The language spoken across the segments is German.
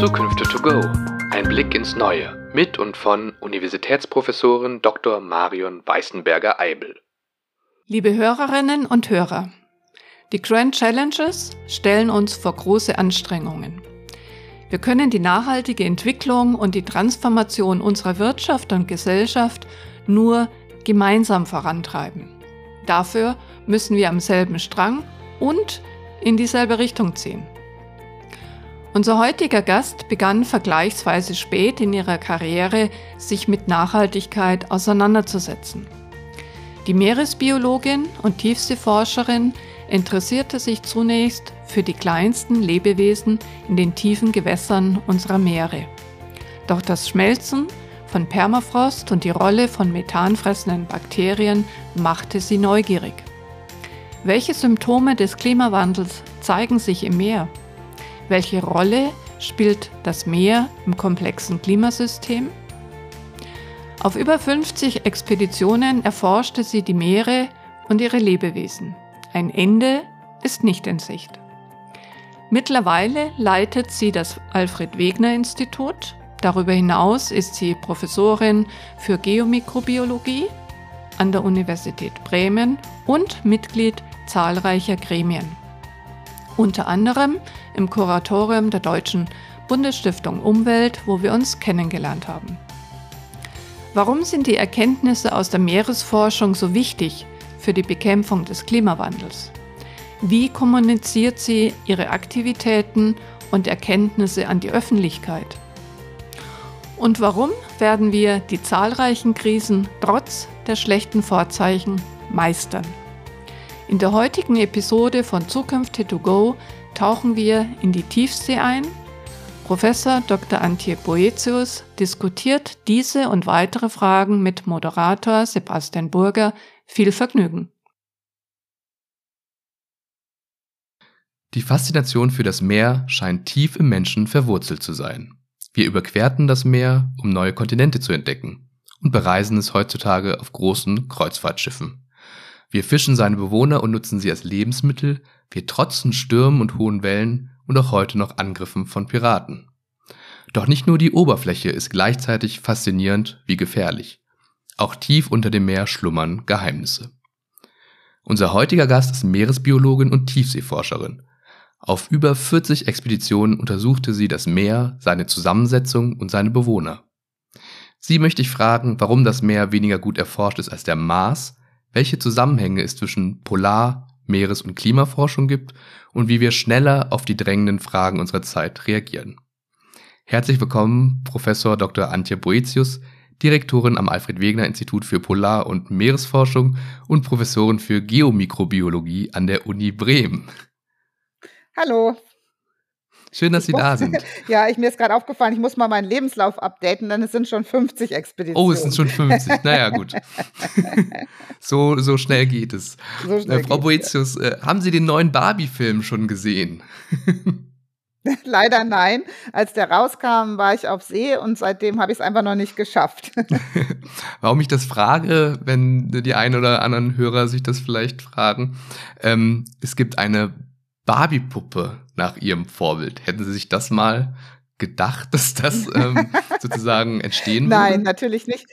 Zukünfte to go. Ein Blick ins Neue mit und von Universitätsprofessorin Dr. Marion Weißenberger-Eibel. Liebe Hörerinnen und Hörer, die Grand Challenges stellen uns vor große Anstrengungen. Wir können die nachhaltige Entwicklung und die Transformation unserer Wirtschaft und Gesellschaft nur gemeinsam vorantreiben. Dafür müssen wir am selben Strang und in dieselbe Richtung ziehen. Unser heutiger Gast begann vergleichsweise spät in ihrer Karriere, sich mit Nachhaltigkeit auseinanderzusetzen. Die Meeresbiologin und Tiefseeforscherin interessierte sich zunächst für die kleinsten Lebewesen in den tiefen Gewässern unserer Meere. Doch das Schmelzen von Permafrost und die Rolle von methanfressenden Bakterien machte sie neugierig. Welche Symptome des Klimawandels zeigen sich im Meer? Welche Rolle spielt das Meer im komplexen Klimasystem? Auf über 50 Expeditionen erforschte sie die Meere und ihre Lebewesen. Ein Ende ist nicht in Sicht. Mittlerweile leitet sie das Alfred Wegener Institut. Darüber hinaus ist sie Professorin für Geomikrobiologie an der Universität Bremen und Mitglied zahlreicher Gremien. Unter anderem im Kuratorium der Deutschen Bundesstiftung Umwelt, wo wir uns kennengelernt haben. Warum sind die Erkenntnisse aus der Meeresforschung so wichtig für die Bekämpfung des Klimawandels? Wie kommuniziert sie ihre Aktivitäten und Erkenntnisse an die Öffentlichkeit? Und warum werden wir die zahlreichen Krisen trotz der schlechten Vorzeichen meistern? In der heutigen Episode von Zukünfte to go tauchen wir in die Tiefsee ein. Professor Dr. Antje Boetius diskutiert diese und weitere Fragen mit Moderator Sebastian Burger. Viel Vergnügen! Die Faszination für das Meer scheint tief im Menschen verwurzelt zu sein. Wir überquerten das Meer, um neue Kontinente zu entdecken und bereisen es heutzutage auf großen Kreuzfahrtschiffen. Wir fischen seine Bewohner und nutzen sie als Lebensmittel, wir trotzen Stürmen und hohen Wellen und auch heute noch Angriffen von Piraten. Doch nicht nur die Oberfläche ist gleichzeitig faszinierend wie gefährlich. Auch tief unter dem Meer schlummern Geheimnisse. Unser heutiger Gast ist Meeresbiologin und Tiefseeforscherin. Auf über 40 Expeditionen untersuchte sie das Meer, seine Zusammensetzung und seine Bewohner. Sie möchte ich fragen, warum das Meer weniger gut erforscht ist als der Mars, welche Zusammenhänge es zwischen Polar-, Meeres- und Klimaforschung gibt und wie wir schneller auf die drängenden Fragen unserer Zeit reagieren. Herzlich willkommen, Professor Dr. Antje Boetius, Direktorin am Alfred Wegener Institut für Polar- und Meeresforschung und Professorin für Geomikrobiologie an der Uni Bremen. Hallo. Schön, dass Sie da sind. ja, ich, mir ist gerade aufgefallen, ich muss mal meinen Lebenslauf updaten, denn es sind schon 50 Expeditionen. Oh, es sind schon 50. Naja, gut. so, so schnell geht es. So schnell äh, Frau Boetius, äh, haben Sie den neuen Barbie-Film schon gesehen? Leider nein. Als der rauskam, war ich auf See und seitdem habe ich es einfach noch nicht geschafft. Warum ich das frage, wenn die einen oder anderen Hörer sich das vielleicht fragen. Ähm, es gibt eine Barbie-Puppe nach ihrem Vorbild. Hätten Sie sich das mal gedacht, dass das ähm, sozusagen entstehen würde? Nein, natürlich nicht.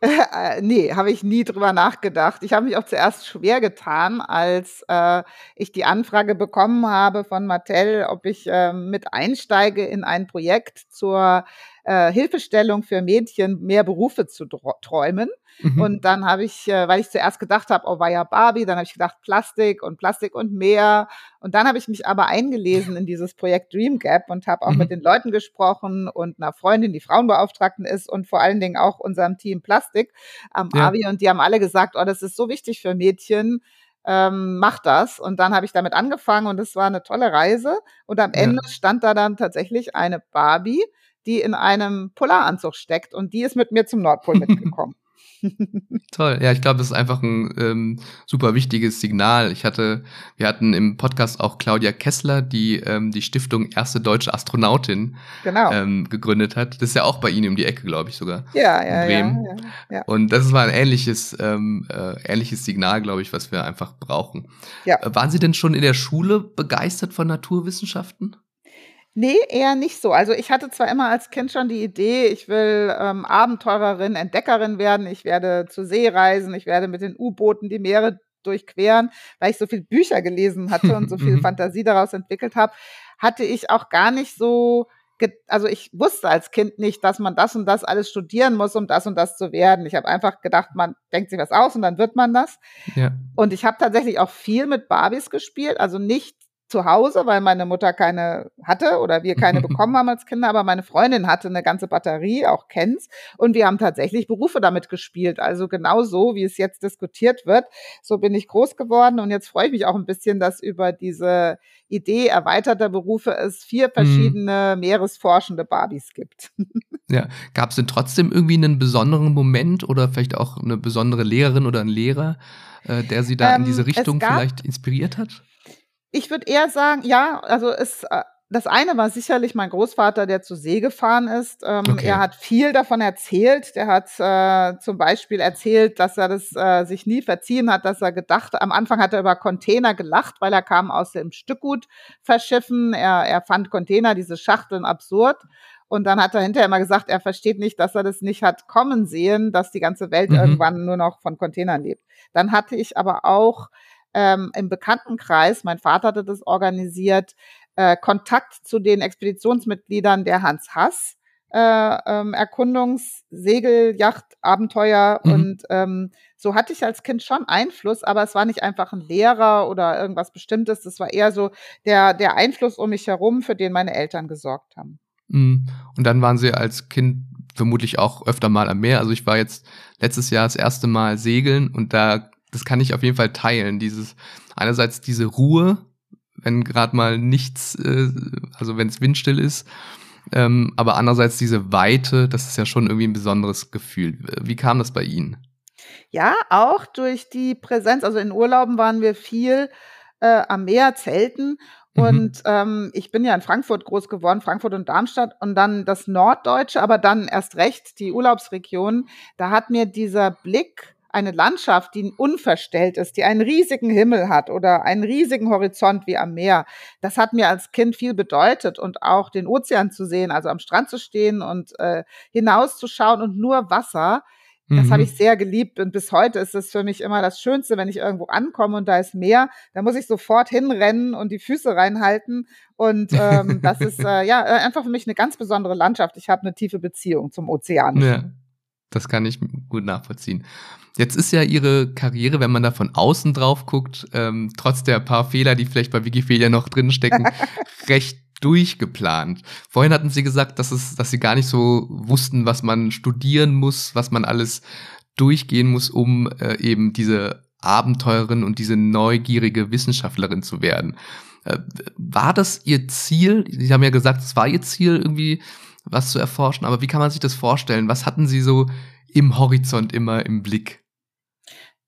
Äh, nee, habe ich nie drüber nachgedacht. Ich habe mich auch zuerst schwer getan, als äh, ich die Anfrage bekommen habe von Mattel, ob ich äh, mit einsteige in ein Projekt zur äh, Hilfestellung für Mädchen, mehr Berufe zu träumen. Mhm. Und dann habe ich, äh, weil ich zuerst gedacht habe, oh, war ja Barbie, dann habe ich gedacht Plastik und Plastik und mehr. Und dann habe ich mich aber eingelesen in dieses Projekt Dream Gap und habe auch mhm. mit den Leuten gesprochen und einer Freundin, die Frauenbeauftragten ist und vor allen Dingen auch unserem Team Plastik am ja. AVI. Und die haben alle gesagt, oh, das ist so wichtig für Mädchen. Ähm, mach das. Und dann habe ich damit angefangen und es war eine tolle Reise. Und am Ende ja. stand da dann tatsächlich eine Barbie, die in einem Polaranzug steckt und die ist mit mir zum Nordpol mitgekommen. Toll, ja, ich glaube, das ist einfach ein ähm, super wichtiges Signal. Ich hatte, wir hatten im Podcast auch Claudia Kessler, die ähm, die Stiftung Erste Deutsche Astronautin genau. ähm, gegründet hat. Das ist ja auch bei Ihnen um die Ecke, glaube ich sogar. Ja, ja, Bremen. Ja, ja, ja. Und das war ein ähnliches, ähm, äh, ähnliches Signal, glaube ich, was wir einfach brauchen. Ja. Waren Sie denn schon in der Schule begeistert von Naturwissenschaften? Nee, eher nicht so. Also ich hatte zwar immer als Kind schon die Idee, ich will ähm, Abenteurerin, Entdeckerin werden, ich werde zur See reisen, ich werde mit den U-Booten die Meere durchqueren, weil ich so viel Bücher gelesen hatte und so viel Mhm. Fantasie daraus entwickelt habe, hatte ich auch gar nicht so, also ich wusste als Kind nicht, dass man das und das alles studieren muss, um das und das zu werden. Ich habe einfach gedacht, man denkt sich was aus und dann wird man das. Ja. Und ich habe tatsächlich auch viel mit Barbies gespielt, also nicht zu Hause, weil meine Mutter keine hatte oder wir keine bekommen haben als Kinder, aber meine Freundin hatte eine ganze Batterie, auch Kens, und wir haben tatsächlich Berufe damit gespielt. Also genau so, wie es jetzt diskutiert wird. So bin ich groß geworden und jetzt freue ich mich auch ein bisschen, dass über diese Idee erweiterter Berufe es vier Mhm. verschiedene meeresforschende Barbies gibt. Ja. Gab es denn trotzdem irgendwie einen besonderen Moment oder vielleicht auch eine besondere Lehrerin oder einen Lehrer, äh, der Sie da in Ähm, diese es Richtung vielleicht inspiriert hat? Ich würde eher sagen, ja, also es, äh, das eine war sicherlich mein Großvater, der zur See gefahren ist. Ähm, Okay. Er hat viel davon erzählt. Der hat äh, zum Beispiel erzählt, dass er das äh, sich nie verziehen hat, dass er gedacht, am Anfang hat er über Container gelacht, weil er kam aus dem Stückgut verschiffen. Er, er fand Container, diese Schachteln absurd. Und dann hat er hinterher immer gesagt, er versteht nicht, dass er das nicht hat kommen sehen, dass die ganze Welt Mhm. irgendwann nur noch von Containern lebt. Dann hatte ich aber auch ähm, im Bekanntenkreis, mein Vater hatte das organisiert, äh, Kontakt zu den Expeditionsmitgliedern der Hans Hass äh, ähm, Erkundungs-, Segel-, Yacht-, Abenteuer Mhm. und ähm, so hatte ich als Kind schon Einfluss, aber es war nicht einfach ein Lehrer oder irgendwas Bestimmtes, das war eher so der, der Einfluss um mich herum, für den meine Eltern gesorgt haben. Mhm. Und dann waren Sie als Kind vermutlich auch öfter mal am Meer. Also ich war jetzt letztes Jahr das erste Mal segeln und da, das kann ich auf jeden Fall teilen. Dieses, einerseits diese Ruhe, wenn gerade mal nichts, äh, also wenn es windstill ist, ähm, aber andererseits diese Weite, das ist ja schon irgendwie ein besonderes Gefühl. Wie kam das bei Ihnen? Ja, auch durch die Präsenz, also in Urlauben waren wir viel äh, am Meer, Zelten. Mhm. Und ähm, ich bin ja in Frankfurt groß geworden, Frankfurt und Darmstadt und dann das Norddeutsche, aber dann erst recht die Urlaubsregion. Da hat mir dieser Blick, eine Landschaft, die unverstellt ist, die einen riesigen Himmel hat oder einen riesigen Horizont wie am Meer, das hat mir als Kind viel bedeutet und auch den Ozean zu sehen, also am Strand zu stehen und äh, hinauszuschauen und nur Wasser. Das Mhm. habe ich sehr geliebt und bis heute ist es für mich immer das Schönste, wenn ich irgendwo ankomme und da ist Meer, da muss ich sofort hinrennen und die Füße reinhalten und ähm, das ist äh, ja äh, einfach für mich eine ganz besondere Landschaft. Ich habe eine tiefe Beziehung zum Ozean. Ja, das kann ich gut nachvollziehen. Jetzt ist ja Ihre Karriere, wenn man da von außen drauf guckt, ähm, trotz der paar Fehler, die vielleicht bei Wikipedia noch drin stecken, recht durchgeplant. Vorhin hatten Sie gesagt, dass, es, dass Sie gar nicht so wussten, was man studieren muss, was man alles durchgehen muss, um äh, eben diese Abenteurerin und diese neugierige Wissenschaftlerin zu werden. Äh, war das Ihr Ziel? Sie haben ja gesagt, es war Ihr Ziel, irgendwie was zu erforschen, aber wie kann man sich das vorstellen? Was hatten Sie so im Horizont immer im Blick?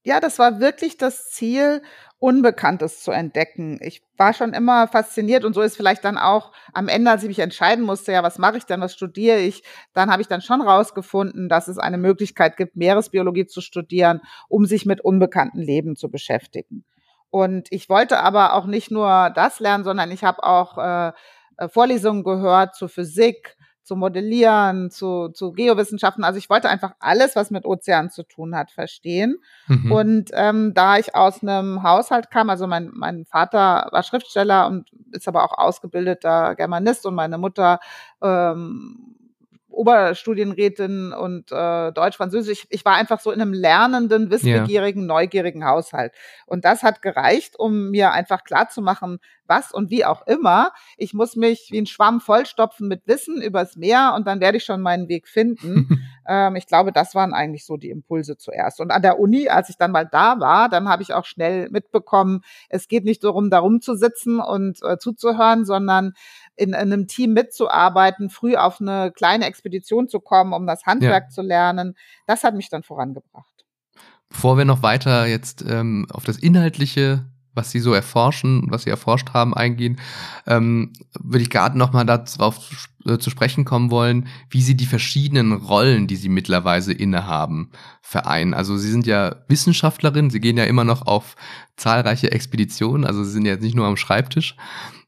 Ja, das war wirklich das Ziel, Unbekanntes zu entdecken. Ich war schon immer fasziniert und so ist vielleicht dann auch am Ende, als ich mich entscheiden musste, ja, was mache ich denn, was studiere ich, dann habe ich dann schon rausgefunden, dass es eine Möglichkeit gibt, Meeresbiologie zu studieren, um sich mit unbekannten Leben zu beschäftigen. Und ich wollte aber auch nicht nur das lernen, sondern ich habe auch äh, äh, Vorlesungen gehört zur Physik, zu Modellieren, zu, zu Geowissenschaften. Also ich wollte einfach alles, was mit Ozean zu tun hat, verstehen. Mhm. Und ähm, da ich aus einem Haushalt kam, also mein, mein Vater war Schriftsteller und ist aber auch ausgebildeter Germanist und meine Mutter ähm, Oberstudienrätin und äh, Deutsch, Französisch. Ich, ich war einfach so in einem lernenden, wissbegierigen, neugierigen Haushalt. Und das hat gereicht, um mir einfach klarzumachen, was und wie auch immer. Ich muss mich wie ein Schwamm vollstopfen mit Wissen übers Meer und dann werde ich schon meinen Weg finden. ähm, ich glaube, das waren eigentlich so die Impulse zuerst. Und an der Uni, als ich dann mal da war, dann habe ich auch schnell mitbekommen, es geht nicht darum, da rumzusitzen und äh, zuzuhören, sondern in, in einem Team mitzuarbeiten, früh auf eine kleine Expedition zu kommen, um das Handwerk Ja. zu lernen. Das hat mich dann vorangebracht. Bevor wir noch weiter jetzt ähm, auf das Inhaltliche, was Sie so erforschen, was Sie erforscht haben, eingehen, ähm, würde ich gerade noch mal darauf äh, zu sprechen kommen wollen, wie Sie die verschiedenen Rollen, die Sie mittlerweile innehaben, vereinen. Also Sie sind ja Wissenschaftlerin, Sie gehen ja immer noch auf zahlreiche Expeditionen, also Sie sind ja jetzt nicht nur am Schreibtisch.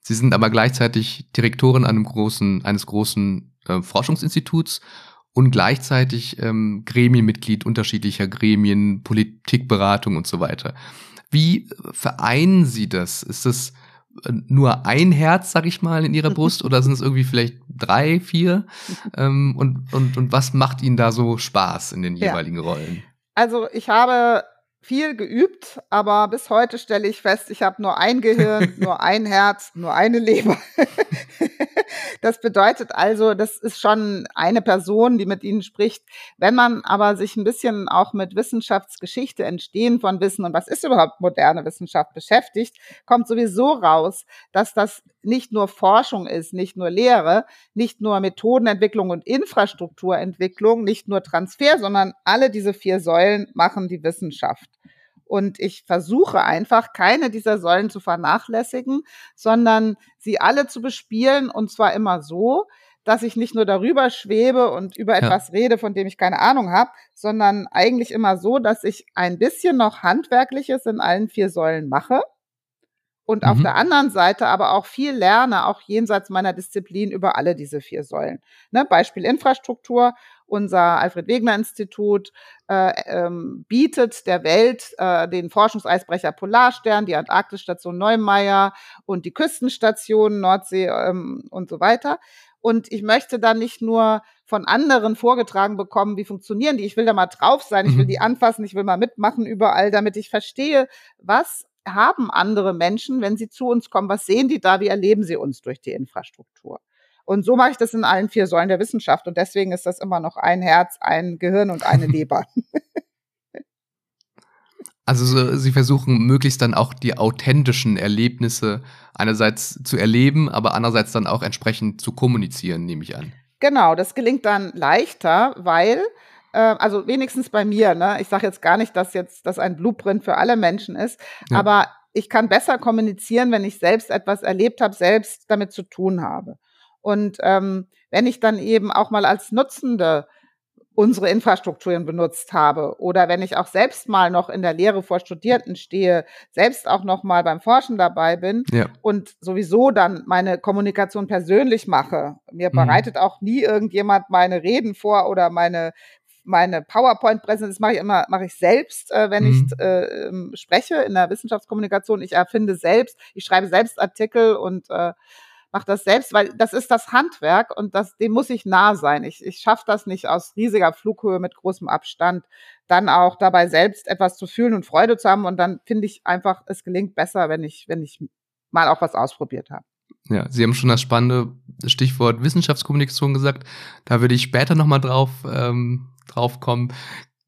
Sie sind aber gleichzeitig Direktorin einem großen, eines großen äh, Forschungsinstituts und gleichzeitig ähm, Gremienmitglied unterschiedlicher Gremien, Politikberatung und so weiter. Wie vereinen Sie das? Ist das äh, nur ein Herz, sag ich mal, in Ihrer Brust oder sind es irgendwie vielleicht drei, vier? Ähm, und, und, und was macht Ihnen da so Spaß in den jeweiligen ja. Rollen? Also ich habe viel geübt, aber bis heute stelle ich fest, ich habe nur ein Gehirn, nur ein Herz, nur eine Leber. das bedeutet also, das ist schon eine Person, die mit Ihnen spricht. Wenn man aber sich ein bisschen auch mit Wissenschaftsgeschichte, Entstehen von Wissen und was ist überhaupt moderne Wissenschaft beschäftigt, kommt sowieso raus, dass das nicht nur Forschung ist, nicht nur Lehre, nicht nur Methodenentwicklung und Infrastrukturentwicklung, nicht nur Transfer, sondern alle diese vier Säulen machen die Wissenschaft. Und ich versuche einfach, keine dieser Säulen zu vernachlässigen, sondern sie alle zu bespielen und zwar immer so, dass ich nicht nur darüber schwebe und über ja. etwas rede, von dem ich keine Ahnung habe, sondern eigentlich immer so, dass ich ein bisschen noch Handwerkliches in allen vier Säulen mache und mhm. auf der anderen Seite aber auch viel lerne, auch jenseits meiner Disziplin über alle diese vier Säulen. Ne, Beispiel Infrastruktur. Unser Alfred Wegener Institut äh, ähm, bietet der Welt äh, den Forschungseisbrecher Polarstern, die Antarktisstation Neumeier und die Küstenstation Nordsee ähm, und so weiter. Und ich möchte dann nicht nur von anderen vorgetragen bekommen, wie funktionieren die. Ich will da mal drauf sein, ich will mhm. die anfassen, ich will mal mitmachen überall, damit ich verstehe, was haben andere Menschen, wenn sie zu uns kommen? Was sehen die da? Wie erleben sie uns durch die Infrastruktur? Und so mache ich das in allen vier Säulen der Wissenschaft. Und deswegen ist das immer noch ein Herz, ein Gehirn und eine Leber. Also so, Sie versuchen möglichst dann auch die authentischen Erlebnisse einerseits zu erleben, aber andererseits dann auch entsprechend zu kommunizieren, nehme ich an. Genau, das gelingt dann leichter, weil äh, also wenigstens bei mir, ne? Ich sage jetzt gar nicht, dass jetzt das ein Blueprint für alle Menschen ist, ja. aber ich kann besser kommunizieren, wenn ich selbst etwas erlebt habe, selbst damit zu tun habe. Und ähm, wenn ich dann eben auch mal als Nutzende unsere Infrastrukturen benutzt habe oder wenn ich auch selbst mal noch in der Lehre vor Studierenden stehe, selbst auch noch mal beim Forschen dabei bin ja. und sowieso dann meine Kommunikation persönlich mache. Mir mhm. bereitet auch nie irgendjemand meine Reden vor oder meine meine PowerPoint-Präsentation, das mache ich immer, mache ich selbst, äh, wenn mhm. ich äh, ähm, spreche in der Wissenschaftskommunikation. Ich erfinde selbst, ich schreibe selbst Artikel und äh, mache das selbst, weil das ist das Handwerk und das, dem muss ich nah sein. Ich, ich schaffe das nicht aus riesiger Flughöhe mit großem Abstand, dann auch dabei selbst etwas zu fühlen und Freude zu haben. Und dann finde ich einfach, es gelingt besser, wenn ich, wenn ich mal auch was ausprobiert habe. Ja, Sie haben schon das spannende Stichwort Wissenschaftskommunikation gesagt. Da würde ich später nochmal drauf ähm, drauf kommen.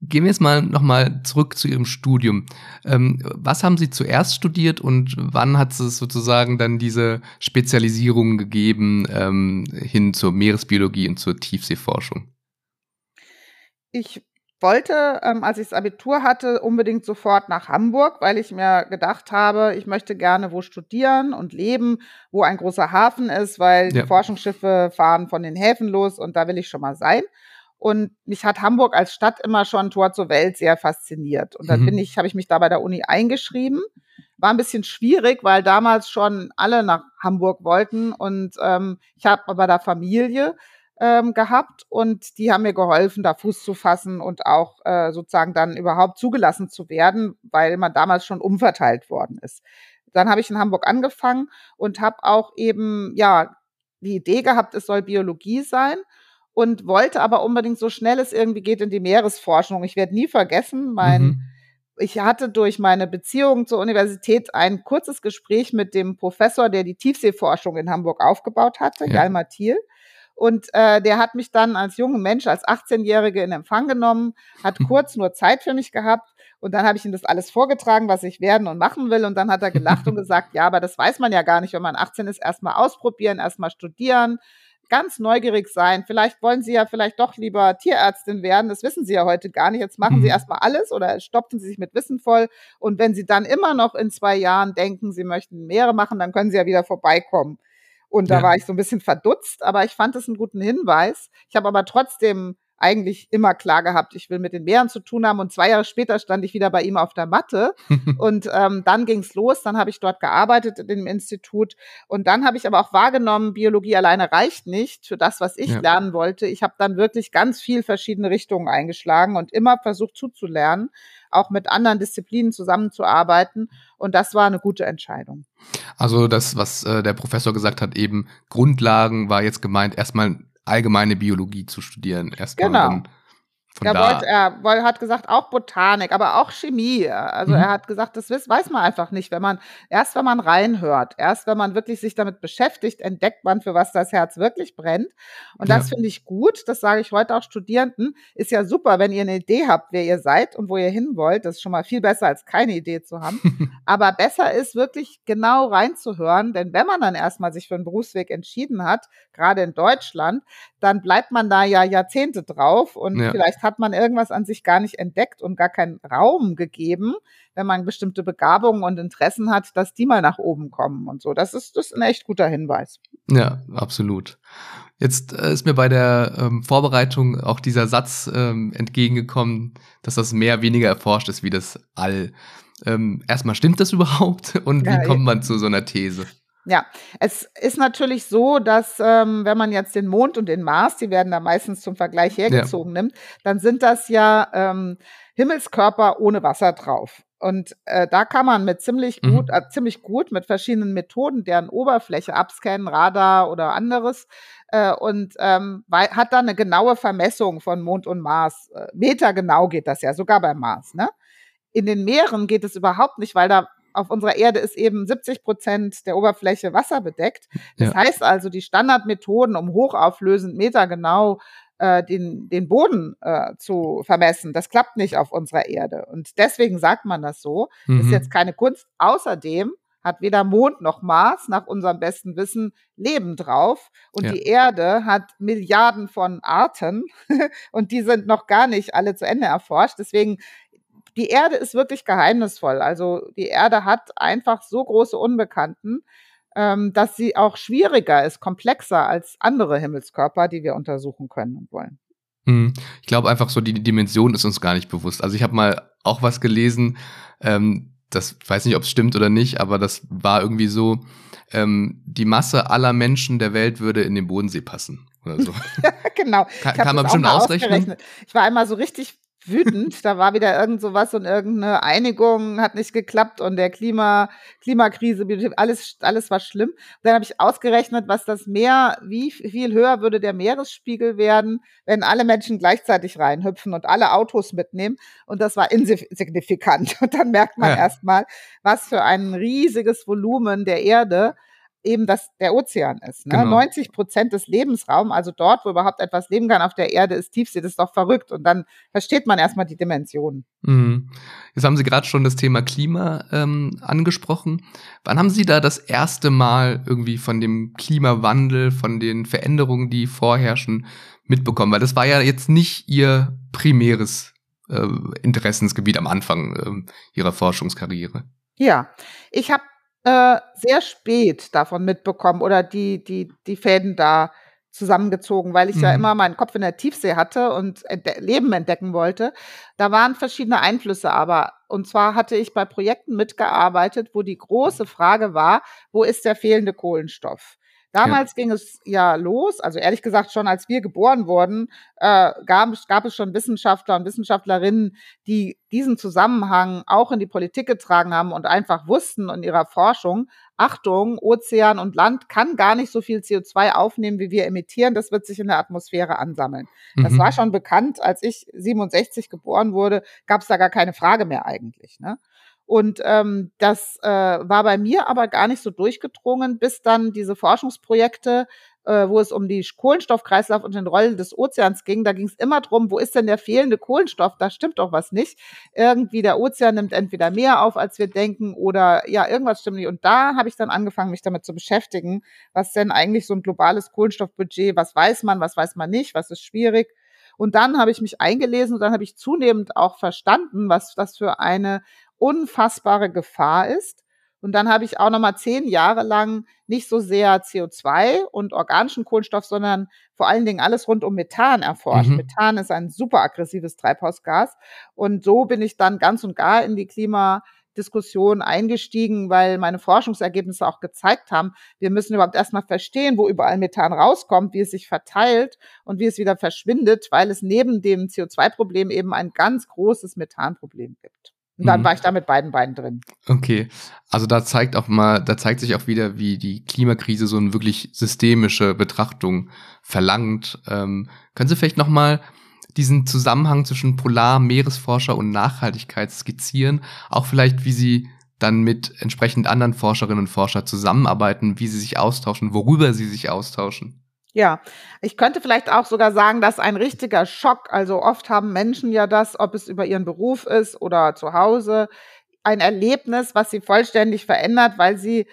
Gehen wir jetzt mal nochmal zurück zu Ihrem Studium. Ähm, was haben Sie zuerst studiert und wann hat es sozusagen dann diese Spezialisierung gegeben ähm, hin zur Meeresbiologie und zur Tiefseeforschung? Ich wollte, ähm, als ich das Abitur hatte, unbedingt sofort nach Hamburg, weil ich mir gedacht habe, ich möchte gerne wo studieren und leben, wo ein großer Hafen ist, weil ja. die Forschungsschiffe fahren von den Häfen los und da will ich schon mal sein. Und mich hat Hamburg als Stadt immer schon Tor zur Welt sehr fasziniert. Und dann mhm. bin ich, habe ich mich da bei der Uni eingeschrieben. War ein bisschen schwierig, weil damals schon alle nach Hamburg wollten. Und ähm, ich habe aber da Familie ähm, gehabt und die haben mir geholfen, da Fuß zu fassen und auch äh, sozusagen dann überhaupt zugelassen zu werden, weil man damals schon umverteilt worden ist. Dann habe ich in Hamburg angefangen und habe auch eben ja die Idee gehabt, es soll Biologie sein und wollte aber unbedingt so schnell es irgendwie geht in die Meeresforschung. Ich werde nie vergessen, mein mhm. Ich hatte durch meine Beziehung zur Universität ein kurzes Gespräch mit dem Professor, der die Tiefseeforschung in Hamburg aufgebaut hatte, ja. Jalmar Thiel. Und äh, der hat mich dann als junger Mensch, als 18-Jährige in Empfang genommen, hat kurz nur Zeit für mich gehabt. Und dann habe ich ihm das alles vorgetragen, was ich werden und machen will. Und dann hat er gelacht und gesagt, ja, aber das weiß man ja gar nicht, wenn man 18 ist, erstmal ausprobieren, erstmal studieren, ganz neugierig sein. Vielleicht wollen Sie ja vielleicht doch lieber Tierärztin werden. Das wissen Sie ja heute gar nicht. Jetzt machen mhm. Sie erstmal alles oder stopfen Sie sich mit Wissen voll. Und wenn Sie dann immer noch in zwei Jahren denken, Sie möchten Meere machen, dann können Sie ja wieder vorbeikommen. Und da ja. war ich so ein bisschen verdutzt, aber ich fand es einen guten Hinweis. Ich habe aber trotzdem eigentlich immer klar gehabt, ich will mit den Meeren zu tun haben. Und zwei Jahre später stand ich wieder bei ihm auf der Matte. und ähm, dann ging's los. Dann habe ich dort gearbeitet in dem Institut. Und dann habe ich aber auch wahrgenommen, Biologie alleine reicht nicht für das, was ich ja. lernen wollte. Ich habe dann wirklich ganz viel verschiedene Richtungen eingeschlagen und immer versucht zuzulernen, auch mit anderen Disziplinen zusammenzuarbeiten. Und das war eine gute Entscheidung. Also das, was äh, der Professor gesagt hat, eben Grundlagen war jetzt gemeint, erstmal allgemeine Biologie zu studieren. Erstmal genau. dann von er, wollte, er hat gesagt, auch Botanik, aber auch Chemie. Also mhm. er hat gesagt, das weiß man einfach nicht, wenn man, erst wenn man reinhört, erst wenn man wirklich sich damit beschäftigt, entdeckt man, für was das Herz wirklich brennt. Und das ja. finde ich gut, das sage ich heute auch Studierenden, ist ja super, wenn ihr eine Idee habt, wer ihr seid und wo ihr hin wollt. Das ist schon mal viel besser, als keine Idee zu haben. aber besser ist wirklich genau reinzuhören, denn wenn man dann erstmal sich für einen Berufsweg entschieden hat, gerade in Deutschland, dann bleibt man da ja Jahrzehnte drauf und ja. vielleicht hat man irgendwas an sich gar nicht entdeckt und gar keinen Raum gegeben, wenn man bestimmte Begabungen und Interessen hat, dass die mal nach oben kommen und so. Das ist, das ist ein echt guter Hinweis. Ja, absolut. Jetzt äh, ist mir bei der ähm, Vorbereitung auch dieser Satz ähm, entgegengekommen, dass das Meer weniger erforscht ist wie das All. Ähm, erstmal stimmt das überhaupt und ja, wie kommt man zu so einer These? Ja, es ist natürlich so, dass ähm, wenn man jetzt den Mond und den Mars, die werden da meistens zum Vergleich hergezogen ja. nimmt, dann sind das ja ähm, Himmelskörper ohne Wasser drauf. Und äh, da kann man mit ziemlich mhm. gut, äh, ziemlich gut mit verschiedenen Methoden deren Oberfläche abscannen, Radar oder anderes, äh, und ähm, hat dann eine genaue Vermessung von Mond und Mars. Äh, Meter genau geht das ja, sogar beim Mars. Ne? In den Meeren geht es überhaupt nicht, weil da auf unserer Erde ist eben 70 Prozent der Oberfläche wasserbedeckt. Das ja. heißt also, die Standardmethoden, um hochauflösend metergenau äh, den, den Boden äh, zu vermessen, das klappt nicht auf unserer Erde. Und deswegen sagt man das so. Mhm. Ist jetzt keine Kunst. Außerdem hat weder Mond noch Mars nach unserem besten Wissen Leben drauf. Und ja. die Erde hat Milliarden von Arten und die sind noch gar nicht alle zu Ende erforscht. Deswegen die Erde ist wirklich geheimnisvoll. Also die Erde hat einfach so große Unbekannten, ähm, dass sie auch schwieriger ist, komplexer als andere Himmelskörper, die wir untersuchen können und wollen. Hm. Ich glaube einfach so, die Dimension ist uns gar nicht bewusst. Also ich habe mal auch was gelesen, ähm, das weiß nicht, ob es stimmt oder nicht, aber das war irgendwie so, ähm, die Masse aller Menschen der Welt würde in den Bodensee passen oder so. genau. Kann, kann man bestimmt ausrechnen. Ich war einmal so richtig wütend. Da war wieder irgend sowas und irgendeine Einigung hat nicht geklappt und der Klima, Klimakrise, alles, alles war schlimm. Dann habe ich ausgerechnet, was das Meer, wie viel höher würde der Meeresspiegel werden, wenn alle Menschen gleichzeitig reinhüpfen und alle Autos mitnehmen. Und das war insignifikant. Und dann merkt man ja. erstmal, was für ein riesiges Volumen der Erde eben das, der Ozean ist. Ne? Genau. 90 Prozent des Lebensraums, also dort, wo überhaupt etwas leben kann auf der Erde, ist Tiefsee. Das ist doch verrückt. Und dann versteht man erstmal die Dimensionen. Mhm. Jetzt haben Sie gerade schon das Thema Klima ähm, angesprochen. Wann haben Sie da das erste Mal irgendwie von dem Klimawandel, von den Veränderungen, die vorherrschen, mitbekommen? Weil das war ja jetzt nicht Ihr primäres äh, Interessensgebiet am Anfang äh, Ihrer Forschungskarriere. Ja, ich habe äh, sehr spät davon mitbekommen oder die, die, die Fäden da zusammengezogen, weil ich mhm. ja immer meinen Kopf in der Tiefsee hatte und entde Leben entdecken wollte. Da waren verschiedene Einflüsse aber. Und zwar hatte ich bei Projekten mitgearbeitet, wo die große Frage war, wo ist der fehlende Kohlenstoff? Damals ja. ging es ja los, also ehrlich gesagt schon als wir geboren wurden, äh, gab, gab es schon Wissenschaftler und Wissenschaftlerinnen, die diesen Zusammenhang auch in die Politik getragen haben und einfach wussten in ihrer Forschung, Achtung, Ozean und Land kann gar nicht so viel CO2 aufnehmen, wie wir emittieren, das wird sich in der Atmosphäre ansammeln. Mhm. Das war schon bekannt, als ich 67 geboren wurde, gab es da gar keine Frage mehr eigentlich. Ne? Und ähm, das äh, war bei mir aber gar nicht so durchgedrungen, bis dann diese Forschungsprojekte, äh, wo es um die Kohlenstoffkreislauf und den Rollen des Ozeans ging, da ging es immer drum, wo ist denn der fehlende Kohlenstoff? Da stimmt doch was nicht. Irgendwie der Ozean nimmt entweder mehr auf, als wir denken, oder ja, irgendwas stimmt nicht. Und da habe ich dann angefangen, mich damit zu beschäftigen, was denn eigentlich so ein globales Kohlenstoffbudget, was weiß man, was weiß man nicht, was ist schwierig. Und dann habe ich mich eingelesen und dann habe ich zunehmend auch verstanden, was das für eine unfassbare Gefahr ist Und dann habe ich auch noch mal zehn Jahre lang nicht so sehr CO2 und organischen Kohlenstoff, sondern vor allen Dingen alles rund um Methan erforscht. Mhm. Methan ist ein super aggressives Treibhausgas. Und so bin ich dann ganz und gar in die Klimadiskussion eingestiegen, weil meine Forschungsergebnisse auch gezeigt haben, wir müssen überhaupt erstmal verstehen, wo überall Methan rauskommt, wie es sich verteilt und wie es wieder verschwindet, weil es neben dem CO2-Problem eben ein ganz großes Methanproblem gibt. Und dann mhm. war ich da mit beiden Beinen drin. Okay. Also da zeigt auch mal, da zeigt sich auch wieder, wie die Klimakrise so eine wirklich systemische Betrachtung verlangt. Ähm, können Sie vielleicht nochmal diesen Zusammenhang zwischen Polar-, Meeresforscher und Nachhaltigkeit skizzieren? Auch vielleicht, wie Sie dann mit entsprechend anderen Forscherinnen und Forschern zusammenarbeiten, wie sie sich austauschen, worüber sie sich austauschen. Ja, ich könnte vielleicht auch sogar sagen, dass ein richtiger Schock, also oft haben Menschen ja das, ob es über ihren Beruf ist oder zu Hause, ein Erlebnis, was sie vollständig verändert, weil sie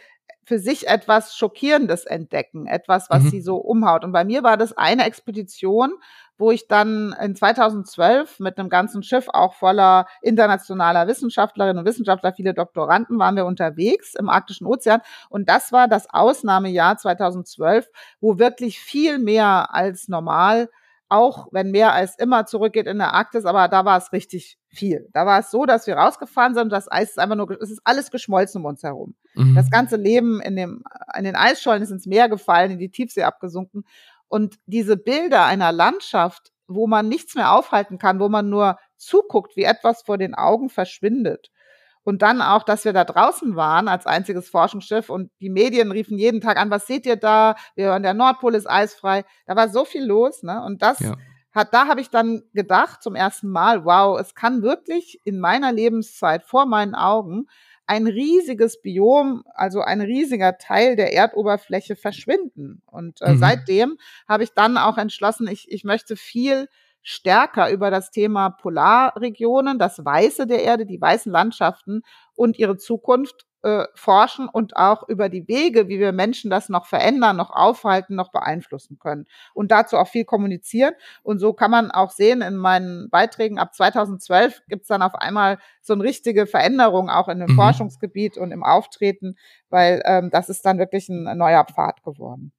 für sich etwas Schockierendes entdecken, etwas, was mhm. sie so umhaut. Und bei mir war das eine Expedition, wo ich dann in 2012 mit einem ganzen Schiff auch voller internationaler Wissenschaftlerinnen und Wissenschaftler, viele Doktoranden waren wir unterwegs im Arktischen Ozean. Und das war das Ausnahmejahr 2012, wo wirklich viel mehr als normal auch wenn mehr als immer zurückgeht in der Arktis, aber da war es richtig viel. Da war es so, dass wir rausgefahren sind, das Eis ist einfach nur, es ist alles geschmolzen um uns herum. Mhm. Das ganze Leben in dem, in den Eisschollen ist ins Meer gefallen, in die Tiefsee abgesunken. Und diese Bilder einer Landschaft, wo man nichts mehr aufhalten kann, wo man nur zuguckt, wie etwas vor den Augen verschwindet. Und dann auch, dass wir da draußen waren als einziges Forschungsschiff und die Medien riefen jeden Tag an, was seht ihr da? Wir hören, der Nordpol ist eisfrei. Da war so viel los, ne? Und das ja. hat, da habe ich dann gedacht zum ersten Mal, wow, es kann wirklich in meiner Lebenszeit vor meinen Augen ein riesiges Biom, also ein riesiger Teil der Erdoberfläche verschwinden. Und äh, mhm. seitdem habe ich dann auch entschlossen, ich, ich möchte viel stärker über das Thema Polarregionen, das Weiße der Erde, die weißen Landschaften und ihre Zukunft äh, forschen und auch über die Wege, wie wir Menschen das noch verändern, noch aufhalten, noch beeinflussen können. Und dazu auch viel kommunizieren. Und so kann man auch sehen, in meinen Beiträgen ab 2012 gibt es dann auf einmal so eine richtige Veränderung auch in dem mhm. Forschungsgebiet und im Auftreten, weil ähm, das ist dann wirklich ein neuer Pfad geworden.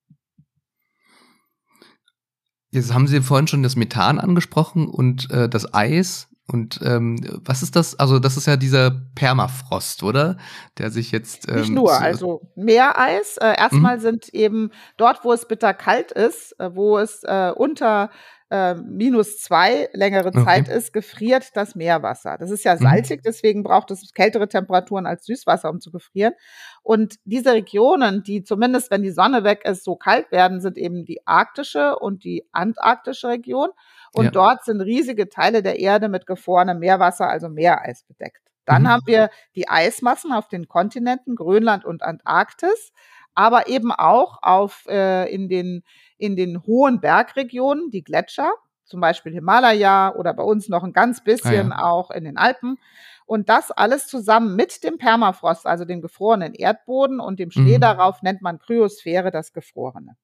Jetzt haben Sie vorhin schon das Methan angesprochen und äh, das Eis. Und ähm, was ist das? Also das ist ja dieser Permafrost, oder? Der sich jetzt ähm, nicht nur, also Meereis. Äh, erstmal mhm. sind eben dort, wo es bitter kalt ist, äh, wo es äh, unter äh, minus zwei längere Zeit okay. ist, gefriert das Meerwasser. Das ist ja mhm. salzig, mhm. deswegen braucht es kältere Temperaturen als Süßwasser, um zu gefrieren. Und diese Regionen, die zumindest, wenn die Sonne weg ist, so kalt werden, sind eben die arktische und die antarktische Region. Und ja. dort sind riesige Teile der Erde mit gefrorenem Meerwasser, also Meereis bedeckt. Dann mhm. haben wir die Eismassen auf den Kontinenten Grönland und Antarktis, aber eben auch auf äh, in den in den hohen Bergregionen, die Gletscher, zum Beispiel Himalaya oder bei uns noch ein ganz bisschen ah, ja. auch in den Alpen. Und das alles zusammen mit dem Permafrost, also dem gefrorenen Erdboden und dem Schnee mhm. darauf, nennt man Kryosphäre, das Gefrorene.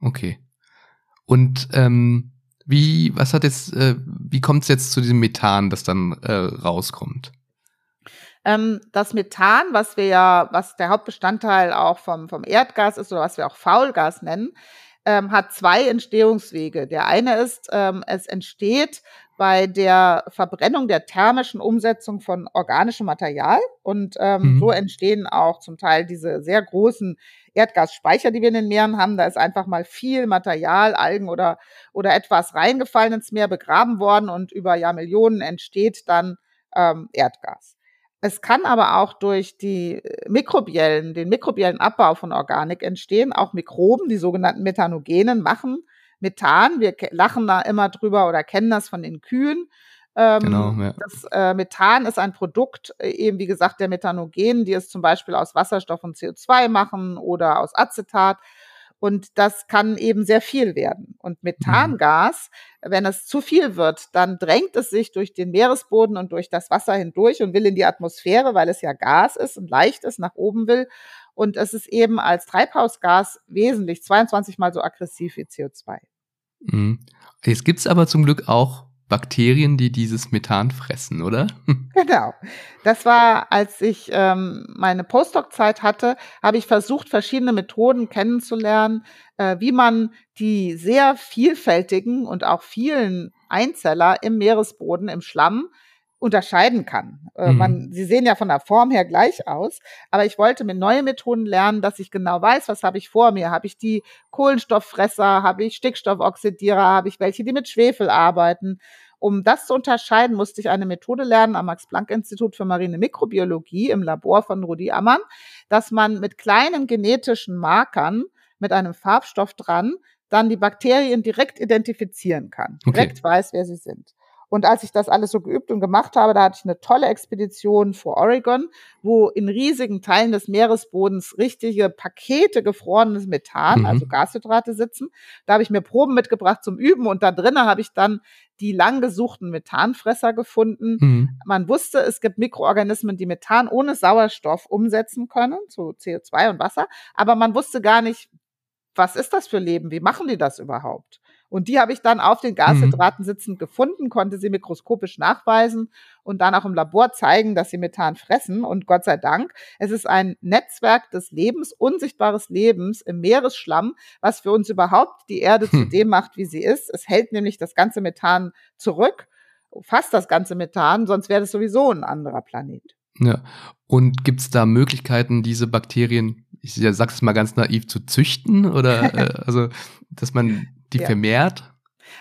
Okay. Und ähm, wie, was hat jetzt, äh, wie kommt es jetzt zu diesem Methan, das dann äh, rauskommt? Ähm, das Methan, was wir ja, was der Hauptbestandteil auch vom, vom Erdgas ist oder was wir auch Faulgas nennen, ähm, hat zwei Entstehungswege. Der eine ist, ähm, es entsteht bei der Verbrennung der thermischen Umsetzung von organischem Material. Und ähm, mhm. so entstehen auch zum Teil diese sehr großen Erdgasspeicher, die wir in den Meeren haben. Da ist einfach mal viel Material, Algen oder, oder etwas reingefallen ins Meer, begraben worden und über Jahrmillionen entsteht dann ähm, Erdgas. Es kann aber auch durch die äh, mikrobiellen, den mikrobiellen Abbau von Organik entstehen. Auch Mikroben, die sogenannten Methanogenen, machen Methan. Wir lachen da immer drüber oder kennen das von den Kühen. Ähm, genau, ja. Das äh, Methan ist ein Produkt, äh, eben wie gesagt, der Methanogenen, die es zum Beispiel aus Wasserstoff und CO2 machen oder aus Acetat. Und das kann eben sehr viel werden. Und Methangas, wenn es zu viel wird, dann drängt es sich durch den Meeresboden und durch das Wasser hindurch und will in die Atmosphäre, weil es ja Gas ist und leicht ist, nach oben will. Und es ist eben als Treibhausgas wesentlich 22 mal so aggressiv wie CO2. Mhm. Jetzt gibt's aber zum Glück auch Bakterien, die dieses Methan fressen, oder? Genau. Das war, als ich ähm, meine Postdoc-Zeit hatte, habe ich versucht, verschiedene Methoden kennenzulernen, äh, wie man die sehr vielfältigen und auch vielen Einzeller im Meeresboden, im Schlamm, unterscheiden kann. Äh, mhm. man, sie sehen ja von der Form her gleich aus, aber ich wollte mit neue Methoden lernen, dass ich genau weiß, was habe ich vor mir. Habe ich die Kohlenstofffresser, habe ich Stickstoffoxidierer, habe ich welche, die mit Schwefel arbeiten. Um das zu unterscheiden, musste ich eine Methode lernen am Max-Planck-Institut für marine Mikrobiologie im Labor von Rudi Ammann, dass man mit kleinen genetischen Markern mit einem Farbstoff dran dann die Bakterien direkt identifizieren kann, direkt okay. weiß, wer sie sind. Und als ich das alles so geübt und gemacht habe, da hatte ich eine tolle Expedition vor Oregon, wo in riesigen Teilen des Meeresbodens richtige Pakete gefrorenes Methan, mhm. also Gashydrate sitzen. Da habe ich mir Proben mitgebracht zum Üben und da drinnen habe ich dann die lang gesuchten Methanfresser gefunden. Mhm. Man wusste, es gibt Mikroorganismen, die Methan ohne Sauerstoff umsetzen können, so CO2 und Wasser, aber man wusste gar nicht, was ist das für Leben? Wie machen die das überhaupt? Und die habe ich dann auf den Gashydraten mhm. sitzend gefunden, konnte sie mikroskopisch nachweisen und dann auch im Labor zeigen, dass sie Methan fressen. Und Gott sei Dank, es ist ein Netzwerk des Lebens, unsichtbares Lebens im Meeresschlamm, was für uns überhaupt die Erde hm. zu dem macht, wie sie ist. Es hält nämlich das ganze Methan zurück, fast das ganze Methan, sonst wäre es sowieso ein anderer Planet. Ja. Und gibt es da Möglichkeiten, diese Bakterien, ich sag's mal ganz naiv, zu züchten? Oder äh, also, dass man die ja. vermehrt?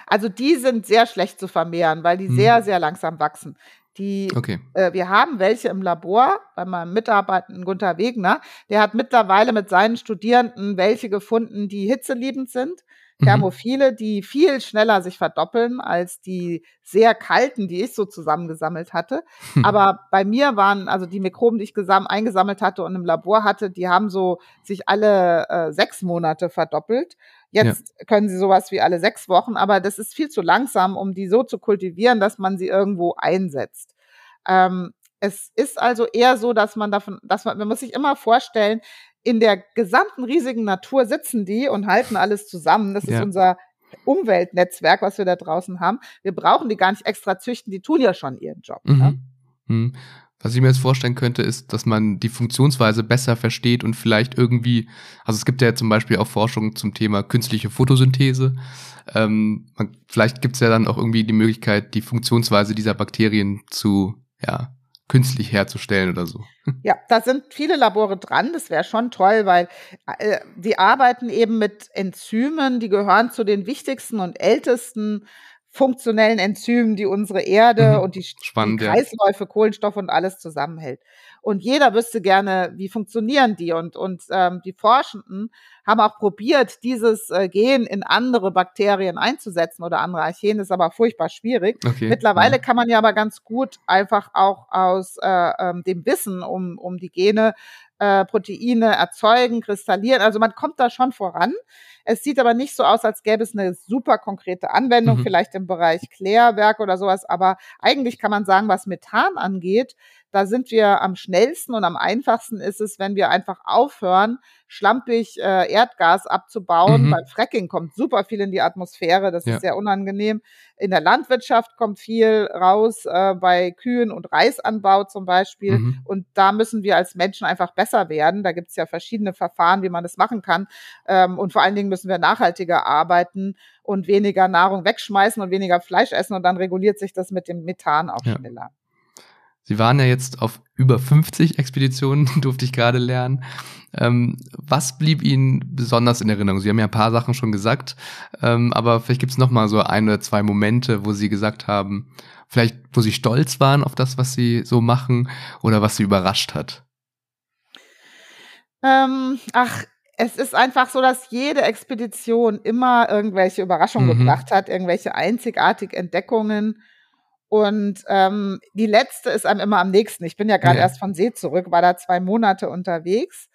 Also die sind sehr schlecht zu vermehren, weil die hm. sehr, sehr langsam wachsen. Die, okay. äh, wir haben welche im Labor bei meinem Mitarbeitenden Gunther Wegner. Der hat mittlerweile mit seinen Studierenden welche gefunden, die hitzeliebend sind. Mhm. Thermophile, die viel schneller sich verdoppeln als die sehr kalten, die ich so zusammengesammelt hatte. Hm. Aber bei mir waren also die Mikroben, die ich eingesammelt hatte und im Labor hatte, die haben so sich alle äh, sechs Monate verdoppelt. Jetzt ja. können sie sowas wie alle sechs Wochen, aber das ist viel zu langsam, um die so zu kultivieren, dass man sie irgendwo einsetzt. Ähm, es ist also eher so, dass man davon, dass man, man muss sich immer vorstellen, in der gesamten riesigen Natur sitzen die und halten alles zusammen. Das ja. ist unser Umweltnetzwerk, was wir da draußen haben. Wir brauchen die gar nicht extra züchten, die tun ja schon ihren Job. Mhm. Ne? Mhm. Was ich mir jetzt vorstellen könnte, ist, dass man die Funktionsweise besser versteht und vielleicht irgendwie, also es gibt ja zum Beispiel auch Forschung zum Thema künstliche Photosynthese. Ähm, man, vielleicht gibt es ja dann auch irgendwie die Möglichkeit, die Funktionsweise dieser Bakterien zu, ja, künstlich herzustellen oder so. Ja, da sind viele Labore dran. Das wäre schon toll, weil äh, die arbeiten eben mit Enzymen, die gehören zu den wichtigsten und ältesten funktionellen Enzymen, die unsere Erde mhm. und die, Spannend, die Kreisläufe, ja. Kohlenstoff und alles zusammenhält. Und jeder wüsste gerne, wie funktionieren die. Und, und ähm, die Forschenden haben auch probiert, dieses äh, Gen in andere Bakterien einzusetzen oder andere Archeen. Das ist aber furchtbar schwierig. Okay. Mittlerweile ja. kann man ja aber ganz gut einfach auch aus äh, ähm, dem Wissen um, um die Gene äh, Proteine erzeugen, kristallieren. Also man kommt da schon voran. Es sieht aber nicht so aus, als gäbe es eine super konkrete Anwendung, mhm. vielleicht im Bereich Klärwerk oder sowas. Aber eigentlich kann man sagen, was Methan angeht, da sind wir am schnellsten und am einfachsten ist es, wenn wir einfach aufhören, schlampig äh, Erdgas abzubauen. Mhm. Beim Fracking kommt super viel in die Atmosphäre, das ja. ist sehr unangenehm. In der Landwirtschaft kommt viel raus, äh, bei Kühen und Reisanbau zum Beispiel. Mhm. Und da müssen wir als Menschen einfach besser werden. Da gibt es ja verschiedene Verfahren, wie man das machen kann. Ähm, und vor allen Dingen müssen wir nachhaltiger arbeiten und weniger Nahrung wegschmeißen und weniger Fleisch essen. Und dann reguliert sich das mit dem Methan auch ja. schneller. Sie waren ja jetzt auf über 50 Expeditionen, durfte ich gerade lernen. Ähm, was blieb Ihnen besonders in Erinnerung? Sie haben ja ein paar Sachen schon gesagt, ähm, aber vielleicht gibt es noch mal so ein oder zwei Momente, wo Sie gesagt haben, vielleicht wo Sie stolz waren auf das, was Sie so machen oder was Sie überrascht hat. Ähm, ach, es ist einfach so, dass jede Expedition immer irgendwelche Überraschungen mhm. gebracht hat, irgendwelche einzigartigen Entdeckungen und ähm, die letzte ist einem immer am nächsten. Ich bin ja gerade ja. erst von See zurück, war da zwei Monate unterwegs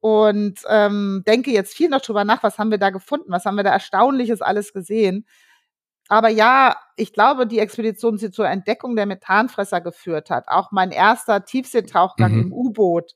und ähm, denke jetzt viel noch drüber nach, was haben wir da gefunden, was haben wir da Erstaunliches alles gesehen. Aber ja, ich glaube, die Expedition, die zur Entdeckung der Methanfresser geführt hat, auch mein erster Tiefseetauchgang mhm. im U-Boot,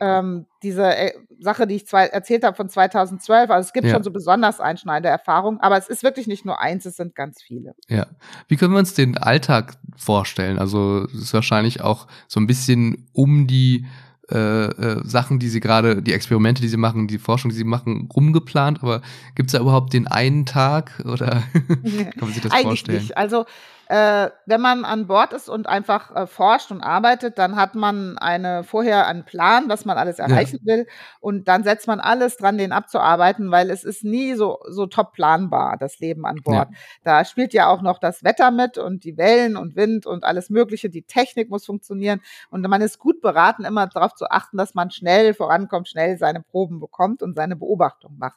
ähm, diese äh, Sache, die ich zwei, erzählt habe von 2012. Also es gibt ja. schon so besonders einschneidende Erfahrungen, aber es ist wirklich nicht nur eins, es sind ganz viele. Ja. Wie können wir uns den Alltag vorstellen? Also es ist wahrscheinlich auch so ein bisschen um die äh, äh, Sachen, die sie gerade, die Experimente, die sie machen, die Forschung, die sie machen, rumgeplant, aber gibt es da überhaupt den einen Tag oder kann man sich das Eigentlich vorstellen? Nicht. Also äh, wenn man an Bord ist und einfach äh, forscht und arbeitet, dann hat man eine vorher einen Plan, was man alles erreichen ja. will, und dann setzt man alles dran, den abzuarbeiten, weil es ist nie so so top planbar das Leben an Bord. Ja. Da spielt ja auch noch das Wetter mit und die Wellen und Wind und alles Mögliche. Die Technik muss funktionieren und man ist gut beraten, immer darauf zu achten, dass man schnell vorankommt, schnell seine Proben bekommt und seine Beobachtung macht.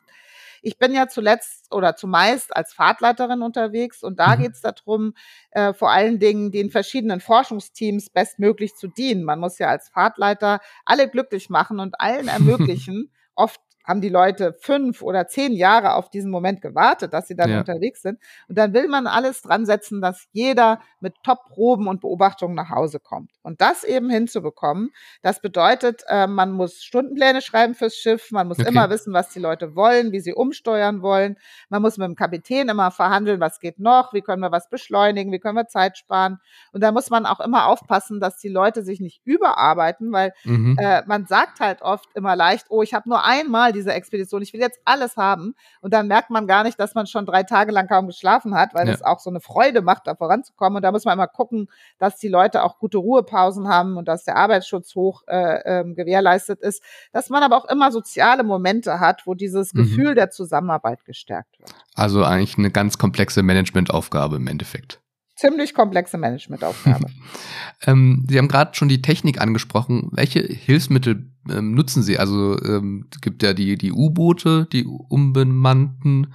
Ich bin ja zuletzt oder zumeist als Fahrtleiterin unterwegs und da mhm. geht es darum, äh, vor allen Dingen den verschiedenen Forschungsteams bestmöglich zu dienen. Man muss ja als Fahrtleiter alle glücklich machen und allen ermöglichen, oft haben die Leute fünf oder zehn Jahre auf diesen Moment gewartet, dass sie dann ja. unterwegs sind. Und dann will man alles dran setzen, dass jeder mit Top-Proben und Beobachtungen nach Hause kommt. Und das eben hinzubekommen, das bedeutet, äh, man muss Stundenpläne schreiben fürs Schiff, man muss okay. immer wissen, was die Leute wollen, wie sie umsteuern wollen. Man muss mit dem Kapitän immer verhandeln, was geht noch, wie können wir was beschleunigen, wie können wir Zeit sparen. Und da muss man auch immer aufpassen, dass die Leute sich nicht überarbeiten, weil mhm. äh, man sagt halt oft immer leicht, oh, ich habe nur einmal diese Expedition, ich will jetzt alles haben. Und dann merkt man gar nicht, dass man schon drei Tage lang kaum geschlafen hat, weil ja. es auch so eine Freude macht, da voranzukommen. Und da muss man immer gucken, dass die Leute auch gute Ruhepausen haben und dass der Arbeitsschutz hoch äh, äh, gewährleistet ist. Dass man aber auch immer soziale Momente hat, wo dieses mhm. Gefühl der Zusammenarbeit gestärkt wird. Also eigentlich eine ganz komplexe Managementaufgabe im Endeffekt ziemlich komplexe Managementaufgabe. ähm, Sie haben gerade schon die Technik angesprochen. Welche Hilfsmittel ähm, nutzen Sie? Also ähm, gibt ja die, die U-Boote, die unbemannten,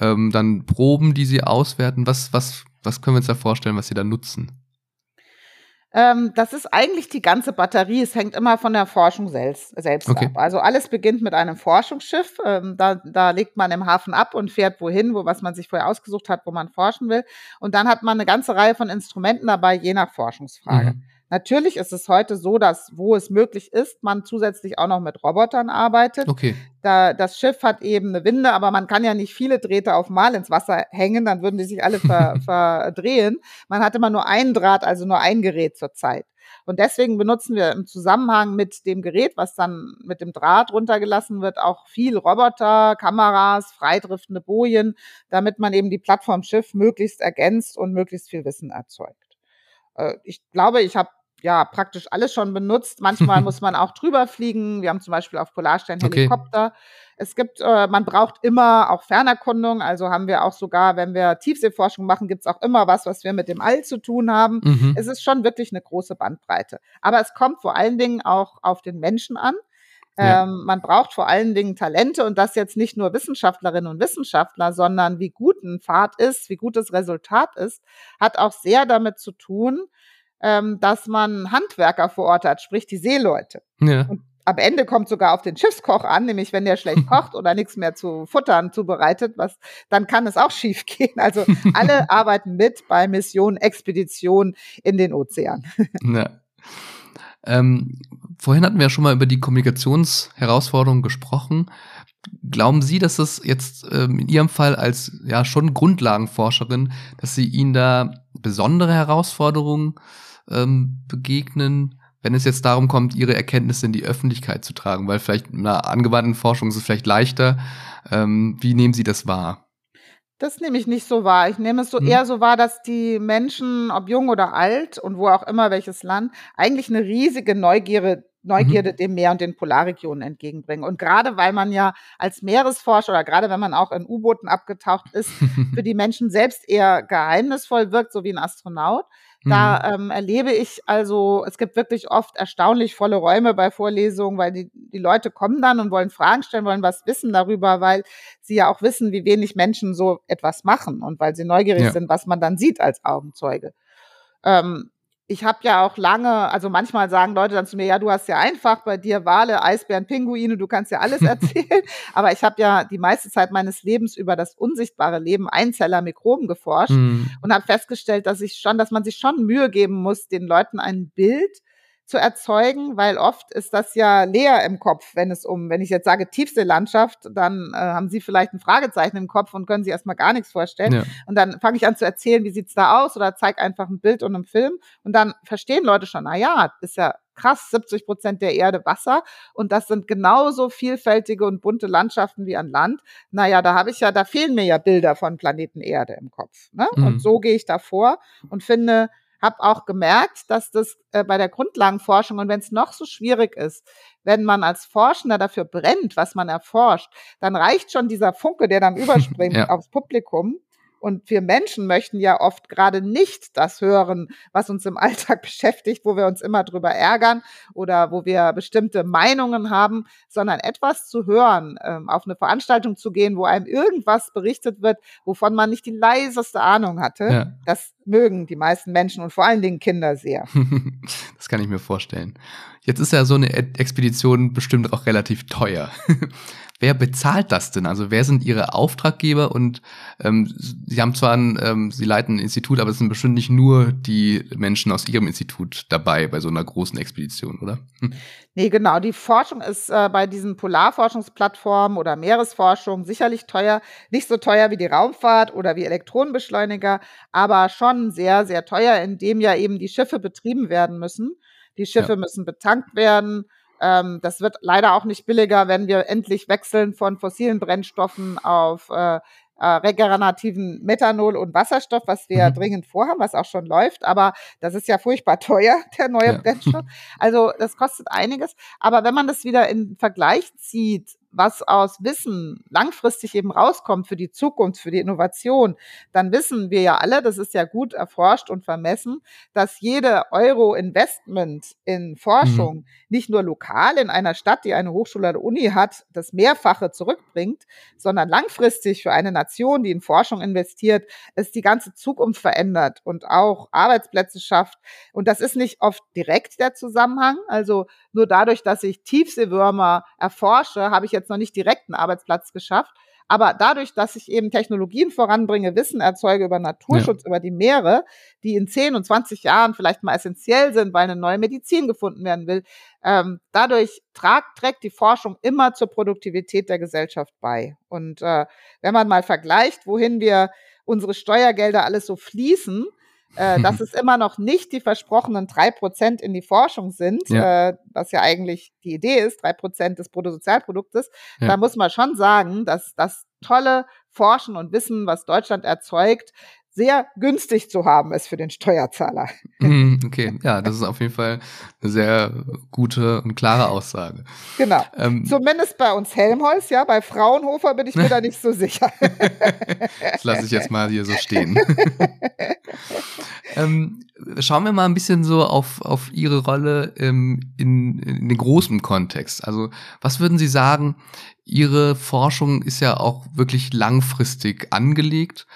ähm, dann Proben, die Sie auswerten. Was, was, was können wir uns da vorstellen, was Sie da nutzen? Ähm, das ist eigentlich die ganze Batterie. Es hängt immer von der Forschung selbst, selbst okay. ab. Also alles beginnt mit einem Forschungsschiff. Ähm, da, da legt man im Hafen ab und fährt wohin, wo was man sich vorher ausgesucht hat, wo man forschen will. Und dann hat man eine ganze Reihe von Instrumenten dabei, je nach Forschungsfrage. Mhm. Natürlich ist es heute so, dass, wo es möglich ist, man zusätzlich auch noch mit Robotern arbeitet. Okay. Da, das Schiff hat eben eine Winde, aber man kann ja nicht viele Drähte auf Mal ins Wasser hängen, dann würden die sich alle ver, verdrehen. Man hat immer nur einen Draht, also nur ein Gerät zur Zeit. Und deswegen benutzen wir im Zusammenhang mit dem Gerät, was dann mit dem Draht runtergelassen wird, auch viel Roboter, Kameras, freidriftende Bojen, damit man eben die Plattform Schiff möglichst ergänzt und möglichst viel Wissen erzeugt. Äh, ich glaube, ich habe ja praktisch alles schon benutzt. Manchmal muss man auch drüber fliegen. Wir haben zum Beispiel auf Polarstern Helikopter. Okay. Es gibt, äh, man braucht immer auch Fernerkundung. Also haben wir auch sogar, wenn wir Tiefseeforschung machen, gibt es auch immer was, was wir mit dem All zu tun haben. Mhm. Es ist schon wirklich eine große Bandbreite. Aber es kommt vor allen Dingen auch auf den Menschen an. Ja. Ähm, man braucht vor allen Dingen Talente und das jetzt nicht nur Wissenschaftlerinnen und Wissenschaftler, sondern wie gut ein Pfad ist, wie gut das Resultat ist, hat auch sehr damit zu tun, ähm, dass man Handwerker vor Ort hat, sprich die Seeleute. Ja. Und am Ende kommt sogar auf den Schiffskoch an, nämlich wenn der schlecht kocht oder nichts mehr zu futtern zubereitet, was, dann kann es auch schief gehen. Also alle arbeiten mit bei Mission Expedition in den Ozean. Ja. Ähm, vorhin hatten wir ja schon mal über die Kommunikationsherausforderungen gesprochen. Glauben Sie, dass das jetzt ähm, in Ihrem Fall als ja schon Grundlagenforscherin, dass Sie Ihnen da besondere Herausforderungen ähm, begegnen, wenn es jetzt darum kommt, Ihre Erkenntnisse in die Öffentlichkeit zu tragen? Weil vielleicht in einer angewandten Forschung ist es vielleicht leichter. Ähm, wie nehmen Sie das wahr? Das nehme ich nicht so wahr. Ich nehme es so hm. eher so wahr, dass die Menschen, ob jung oder alt und wo auch immer welches Land, eigentlich eine riesige Neugierde, Neugierde mhm. dem Meer und den Polarregionen entgegenbringen. Und gerade weil man ja als Meeresforscher oder gerade wenn man auch in U-Booten abgetaucht ist, für die Menschen selbst eher geheimnisvoll wirkt, so wie ein Astronaut, da mhm. ähm, erlebe ich also, es gibt wirklich oft erstaunlich volle Räume bei Vorlesungen, weil die, die Leute kommen dann und wollen Fragen stellen, wollen was wissen darüber, weil sie ja auch wissen, wie wenig Menschen so etwas machen und weil sie neugierig ja. sind, was man dann sieht als Augenzeuge. Ähm, ich habe ja auch lange, also manchmal sagen Leute dann zu mir, ja, du hast ja einfach bei dir Wale, Eisbären, Pinguine, du kannst ja alles erzählen. Aber ich habe ja die meiste Zeit meines Lebens über das unsichtbare Leben Einzeller Mikroben geforscht mhm. und habe festgestellt, dass ich schon, dass man sich schon Mühe geben muss, den Leuten ein Bild zu erzeugen, weil oft ist das ja leer im Kopf, wenn es um, wenn ich jetzt sage Tiefseelandschaft, dann äh, haben Sie vielleicht ein Fragezeichen im Kopf und können sich erstmal gar nichts vorstellen. Ja. Und dann fange ich an zu erzählen, wie sieht's da aus oder zeige einfach ein Bild und einen Film und dann verstehen Leute schon, na ja, ist ja krass, 70 Prozent der Erde Wasser und das sind genauso vielfältige und bunte Landschaften wie an Land. Naja, da habe ich ja, da fehlen mir ja Bilder von Planeten Erde im Kopf. Ne? Mhm. Und so gehe ich davor und finde, habe auch gemerkt, dass das äh, bei der Grundlagenforschung und wenn es noch so schwierig ist, wenn man als Forschender dafür brennt, was man erforscht, dann reicht schon dieser Funke, der dann überspringt ja. aufs Publikum. Und wir Menschen möchten ja oft gerade nicht das hören, was uns im Alltag beschäftigt, wo wir uns immer drüber ärgern oder wo wir bestimmte Meinungen haben, sondern etwas zu hören, ähm, auf eine Veranstaltung zu gehen, wo einem irgendwas berichtet wird, wovon man nicht die leiseste Ahnung hatte. Ja. Das mögen die meisten Menschen und vor allen Dingen Kinder sehr. das kann ich mir vorstellen. Jetzt ist ja so eine Expedition bestimmt auch relativ teuer. wer bezahlt das denn? Also wer sind Ihre Auftraggeber? Und ähm, Sie haben zwar ein, ähm, Sie leiten ein Institut, aber es sind bestimmt nicht nur die Menschen aus Ihrem Institut dabei bei so einer großen Expedition, oder? Hm. Nee, genau. Die Forschung ist äh, bei diesen Polarforschungsplattformen oder Meeresforschung sicherlich teuer. Nicht so teuer wie die Raumfahrt oder wie Elektronenbeschleuniger, aber schon sehr, sehr teuer, indem ja eben die Schiffe betrieben werden müssen. Die Schiffe ja. müssen betankt werden ähm, das wird leider auch nicht billiger, wenn wir endlich wechseln von fossilen Brennstoffen auf äh, äh, regenerativen Methanol und Wasserstoff, was wir mhm. dringend vorhaben, was auch schon läuft. Aber das ist ja furchtbar teuer, der neue ja. Brennstoff. Also das kostet einiges. Aber wenn man das wieder in Vergleich zieht was aus Wissen langfristig eben rauskommt für die Zukunft, für die Innovation, dann wissen wir ja alle, das ist ja gut erforscht und vermessen, dass jede Euro Investment in Forschung mhm. nicht nur lokal in einer Stadt, die eine Hochschule oder Uni hat, das Mehrfache zurückbringt, sondern langfristig für eine Nation, die in Forschung investiert, es die ganze Zukunft verändert und auch Arbeitsplätze schafft. Und das ist nicht oft direkt der Zusammenhang. Also nur dadurch, dass ich Tiefseewürmer erforsche, habe ich jetzt noch nicht direkt einen Arbeitsplatz geschafft. Aber dadurch, dass ich eben Technologien voranbringe, Wissen erzeuge über Naturschutz, ja. über die Meere, die in 10 und 20 Jahren vielleicht mal essentiell sind, weil eine neue Medizin gefunden werden will, ähm, dadurch tragt, trägt die Forschung immer zur Produktivität der Gesellschaft bei. Und äh, wenn man mal vergleicht, wohin wir unsere Steuergelder alles so fließen, äh, dass es immer noch nicht die versprochenen drei Prozent in die Forschung sind, ja. äh, was ja eigentlich die Idee ist, drei Prozent des Bruttosozialproduktes, ja. da muss man schon sagen, dass das tolle Forschen und Wissen, was Deutschland erzeugt, sehr günstig zu haben ist für den Steuerzahler. Mhm, okay, ja, das ist auf jeden Fall eine sehr gute und klare Aussage. Genau. Ähm, Zumindest bei uns Helmholtz, ja, bei Fraunhofer bin ich mir da nicht so sicher. das lasse ich jetzt mal hier so stehen. ähm, schauen wir mal ein bisschen so auf, auf Ihre Rolle ähm, in, in den großen Kontext. Also, was würden Sie sagen? Ihre Forschung ist ja auch wirklich langfristig angelegt.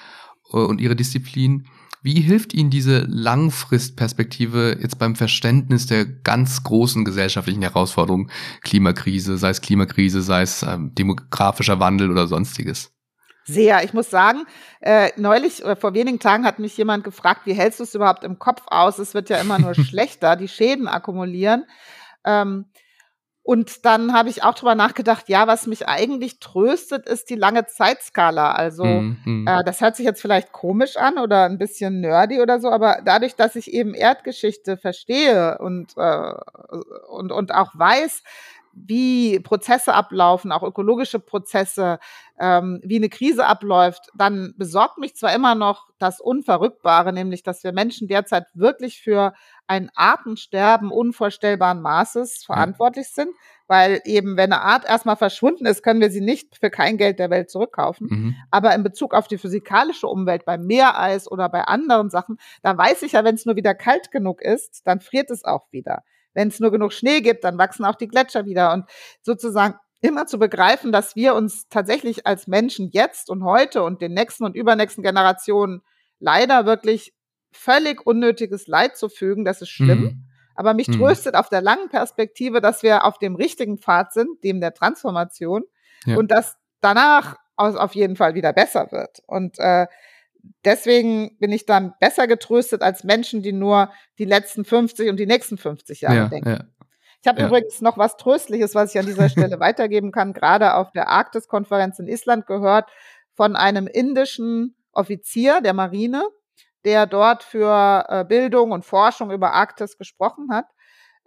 Äh, und ihre Disziplin. Wie hilft Ihnen diese Langfristperspektive jetzt beim Verständnis der ganz großen gesellschaftlichen Herausforderungen, Klimakrise, sei es Klimakrise, sei es ähm, demografischer Wandel oder sonstiges? Sehr. Ich muss sagen, äh, neulich oder vor wenigen Tagen hat mich jemand gefragt, wie hältst du es überhaupt im Kopf aus? Es wird ja immer nur schlechter, die Schäden akkumulieren. Ähm, und dann habe ich auch drüber nachgedacht, ja, was mich eigentlich tröstet, ist die lange Zeitskala. Also mhm. äh, das hört sich jetzt vielleicht komisch an oder ein bisschen nerdy oder so, aber dadurch, dass ich eben Erdgeschichte verstehe und, äh, und, und auch weiß, wie Prozesse ablaufen, auch ökologische Prozesse, ähm, wie eine Krise abläuft, dann besorgt mich zwar immer noch das Unverrückbare, nämlich dass wir Menschen derzeit wirklich für ein Artensterben unvorstellbaren Maßes verantwortlich sind, weil eben, wenn eine Art erstmal verschwunden ist, können wir sie nicht für kein Geld der Welt zurückkaufen. Mhm. Aber in Bezug auf die physikalische Umwelt, beim Meereis oder bei anderen Sachen, da weiß ich ja, wenn es nur wieder kalt genug ist, dann friert es auch wieder. Wenn es nur genug Schnee gibt, dann wachsen auch die Gletscher wieder. Und sozusagen immer zu begreifen, dass wir uns tatsächlich als Menschen jetzt und heute und den nächsten und übernächsten Generationen leider wirklich völlig unnötiges Leid zu fügen, das ist schlimm. Mhm. Aber mich mhm. tröstet auf der langen Perspektive, dass wir auf dem richtigen Pfad sind, dem der Transformation, ja. und dass danach auf jeden Fall wieder besser wird. Und äh, deswegen bin ich dann besser getröstet als Menschen, die nur die letzten 50 und die nächsten 50 Jahre ja, denken. Ja. Ich habe ja. übrigens noch was Tröstliches, was ich an dieser Stelle weitergeben kann, gerade auf der Arktis-Konferenz in Island gehört von einem indischen Offizier der Marine, der dort für äh, Bildung und Forschung über Arktis gesprochen hat.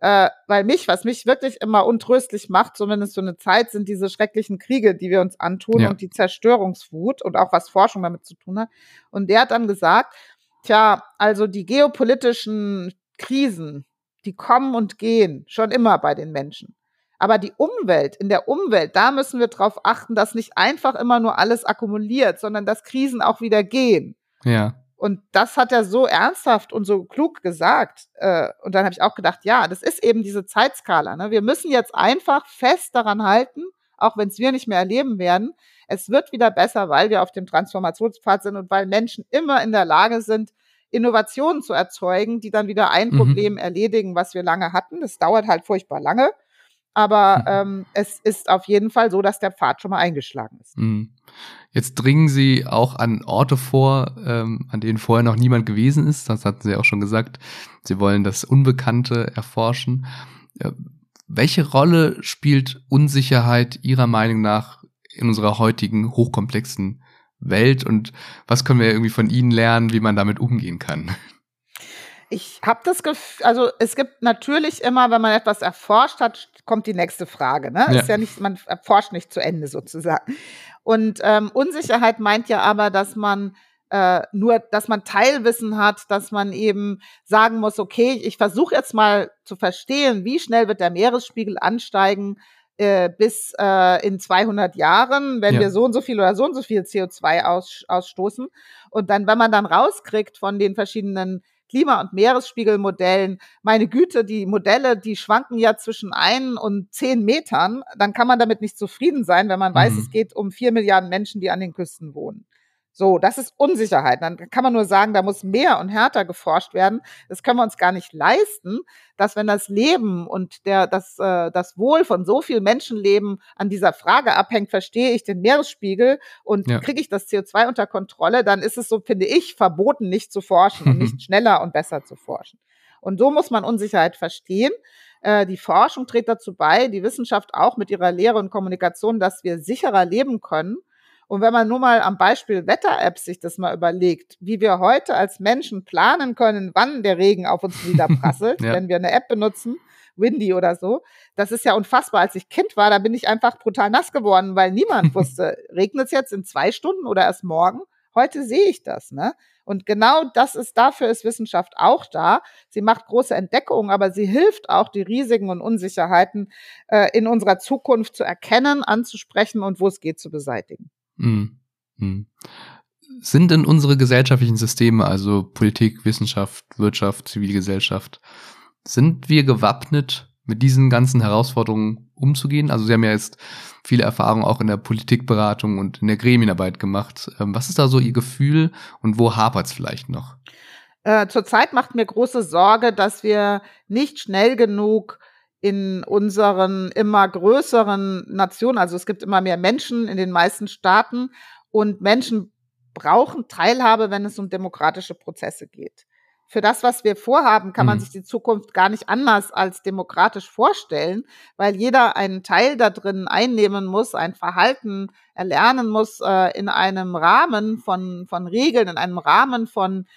Äh, weil mich, was mich wirklich immer untröstlich macht, zumindest so eine Zeit, sind diese schrecklichen Kriege, die wir uns antun ja. und die Zerstörungswut und auch was Forschung damit zu tun hat. Und der hat dann gesagt, tja, also die geopolitischen Krisen, die kommen und gehen, schon immer bei den Menschen. Aber die Umwelt, in der Umwelt, da müssen wir darauf achten, dass nicht einfach immer nur alles akkumuliert, sondern dass Krisen auch wieder gehen. Ja. Und das hat er so ernsthaft und so klug gesagt. Äh, und dann habe ich auch gedacht, ja, das ist eben diese Zeitskala. Ne? Wir müssen jetzt einfach fest daran halten, auch wenn es wir nicht mehr erleben werden. Es wird wieder besser, weil wir auf dem Transformationspfad sind und weil Menschen immer in der Lage sind, Innovationen zu erzeugen, die dann wieder ein mhm. Problem erledigen, was wir lange hatten. Das dauert halt furchtbar lange. Aber ähm, es ist auf jeden Fall so, dass der Pfad schon mal eingeschlagen ist. Mhm. Jetzt dringen Sie auch an Orte vor, ähm, an denen vorher noch niemand gewesen ist. Das hatten Sie auch schon gesagt. Sie wollen das Unbekannte erforschen. Ja, welche Rolle spielt Unsicherheit Ihrer Meinung nach in unserer heutigen hochkomplexen Welt und was können wir irgendwie von Ihnen lernen, wie man damit umgehen kann? Ich habe das Gefühl, also es gibt natürlich immer, wenn man etwas erforscht hat, kommt die nächste Frage. Ne? Ja. Ist ja nicht, man erforscht nicht zu Ende sozusagen. Und ähm, Unsicherheit meint ja aber, dass man äh, nur, dass man Teilwissen hat, dass man eben sagen muss, okay, ich versuche jetzt mal zu verstehen, wie schnell wird der Meeresspiegel ansteigen äh, bis äh, in 200 Jahren, wenn ja. wir so und so viel oder so und so viel CO2 aus, ausstoßen. Und dann, wenn man dann rauskriegt von den verschiedenen Klima- und Meeresspiegelmodellen, meine Güte, die Modelle, die schwanken ja zwischen ein und zehn Metern, dann kann man damit nicht zufrieden sein, wenn man weiß, mhm. es geht um vier Milliarden Menschen, die an den Küsten wohnen. So, das ist Unsicherheit. Dann kann man nur sagen, da muss mehr und härter geforscht werden. Das können wir uns gar nicht leisten, dass wenn das Leben und der, das, äh, das Wohl von so vielen Menschenleben an dieser Frage abhängt, verstehe ich den Meeresspiegel und ja. kriege ich das CO2 unter Kontrolle, dann ist es so, finde ich, verboten, nicht zu forschen und nicht schneller und besser zu forschen. Und so muss man Unsicherheit verstehen. Äh, die Forschung trägt dazu bei, die Wissenschaft auch mit ihrer Lehre und Kommunikation, dass wir sicherer leben können und wenn man nur mal am Beispiel Wetter-Apps sich das mal überlegt, wie wir heute als Menschen planen können, wann der Regen auf uns wieder prasselt, ja. wenn wir eine App benutzen, Windy oder so, das ist ja unfassbar. Als ich Kind war, da bin ich einfach brutal nass geworden, weil niemand wusste, regnet es jetzt in zwei Stunden oder erst morgen? Heute sehe ich das, ne? Und genau das ist, dafür ist Wissenschaft auch da. Sie macht große Entdeckungen, aber sie hilft auch, die Risiken und Unsicherheiten äh, in unserer Zukunft zu erkennen, anzusprechen und wo es geht zu beseitigen. Mhm. Mhm. Sind denn unsere gesellschaftlichen Systeme, also Politik, Wissenschaft, Wirtschaft, Zivilgesellschaft, sind wir gewappnet, mit diesen ganzen Herausforderungen umzugehen? Also Sie haben ja jetzt viele Erfahrungen auch in der Politikberatung und in der Gremienarbeit gemacht. Ähm, was ist da so Ihr Gefühl und wo hapert es vielleicht noch? Äh, zurzeit macht mir große Sorge, dass wir nicht schnell genug in unseren immer größeren Nationen, also es gibt immer mehr Menschen in den meisten Staaten und Menschen brauchen Teilhabe, wenn es um demokratische Prozesse geht. Für das, was wir vorhaben, kann man mhm. sich die Zukunft gar nicht anders als demokratisch vorstellen, weil jeder einen Teil da drin einnehmen muss, ein Verhalten erlernen muss äh, in einem Rahmen von, von Regeln, in einem Rahmen von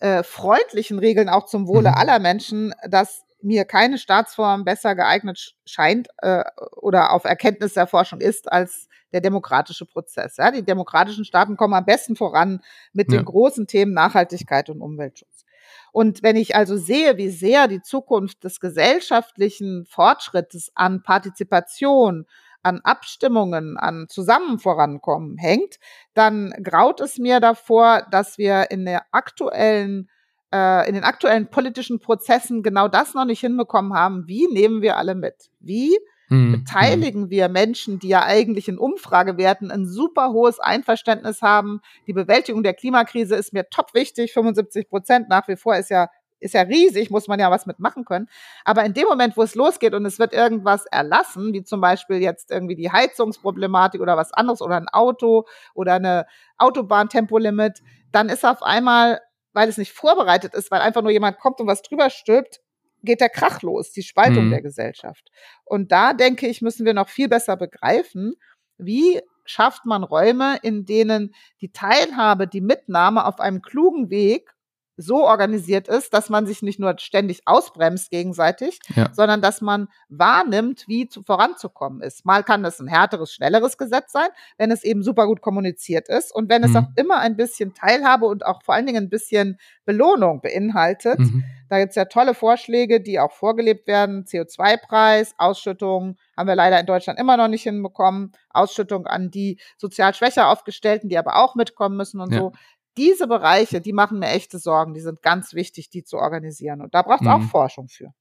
äh, freundlichen Regeln auch zum Wohle mhm. aller Menschen, das mir keine Staatsform besser geeignet scheint äh, oder auf Erkenntnis der Forschung ist als der demokratische Prozess. Ja? Die demokratischen Staaten kommen am besten voran mit ja. den großen Themen Nachhaltigkeit und Umweltschutz. Und wenn ich also sehe, wie sehr die Zukunft des gesellschaftlichen Fortschrittes an Partizipation, an Abstimmungen, an Zusammen vorankommen hängt, dann graut es mir davor, dass wir in der aktuellen äh, in den aktuellen politischen Prozessen genau das noch nicht hinbekommen haben. Wie nehmen wir alle mit? Wie mhm. beteiligen wir Menschen, die ja eigentlich in Umfragewerten ein super hohes Einverständnis haben? Die Bewältigung der Klimakrise ist mir top wichtig. 75 Prozent nach wie vor ist ja ist ja riesig, muss man ja was mitmachen können. Aber in dem Moment, wo es losgeht und es wird irgendwas erlassen, wie zum Beispiel jetzt irgendwie die Heizungsproblematik oder was anderes oder ein Auto oder eine Autobahntempolimit, dann ist auf einmal, weil es nicht vorbereitet ist, weil einfach nur jemand kommt und was drüber stülpt, geht der Krach los, die Spaltung mhm. der Gesellschaft. Und da denke ich, müssen wir noch viel besser begreifen, wie schafft man Räume, in denen die Teilhabe, die Mitnahme auf einem klugen Weg so organisiert ist, dass man sich nicht nur ständig ausbremst gegenseitig, ja. sondern dass man wahrnimmt, wie zu, voranzukommen ist. Mal kann das ein härteres, schnelleres Gesetz sein, wenn es eben super gut kommuniziert ist und wenn es mhm. auch immer ein bisschen Teilhabe und auch vor allen Dingen ein bisschen Belohnung beinhaltet. Mhm. Da gibt es ja tolle Vorschläge, die auch vorgelebt werden. CO2-Preis, Ausschüttung haben wir leider in Deutschland immer noch nicht hinbekommen. Ausschüttung an die sozial schwächer aufgestellten, die aber auch mitkommen müssen und ja. so diese Bereiche, die machen mir echte Sorgen. Die sind ganz wichtig, die zu organisieren. Und da braucht es mhm. auch Forschung für.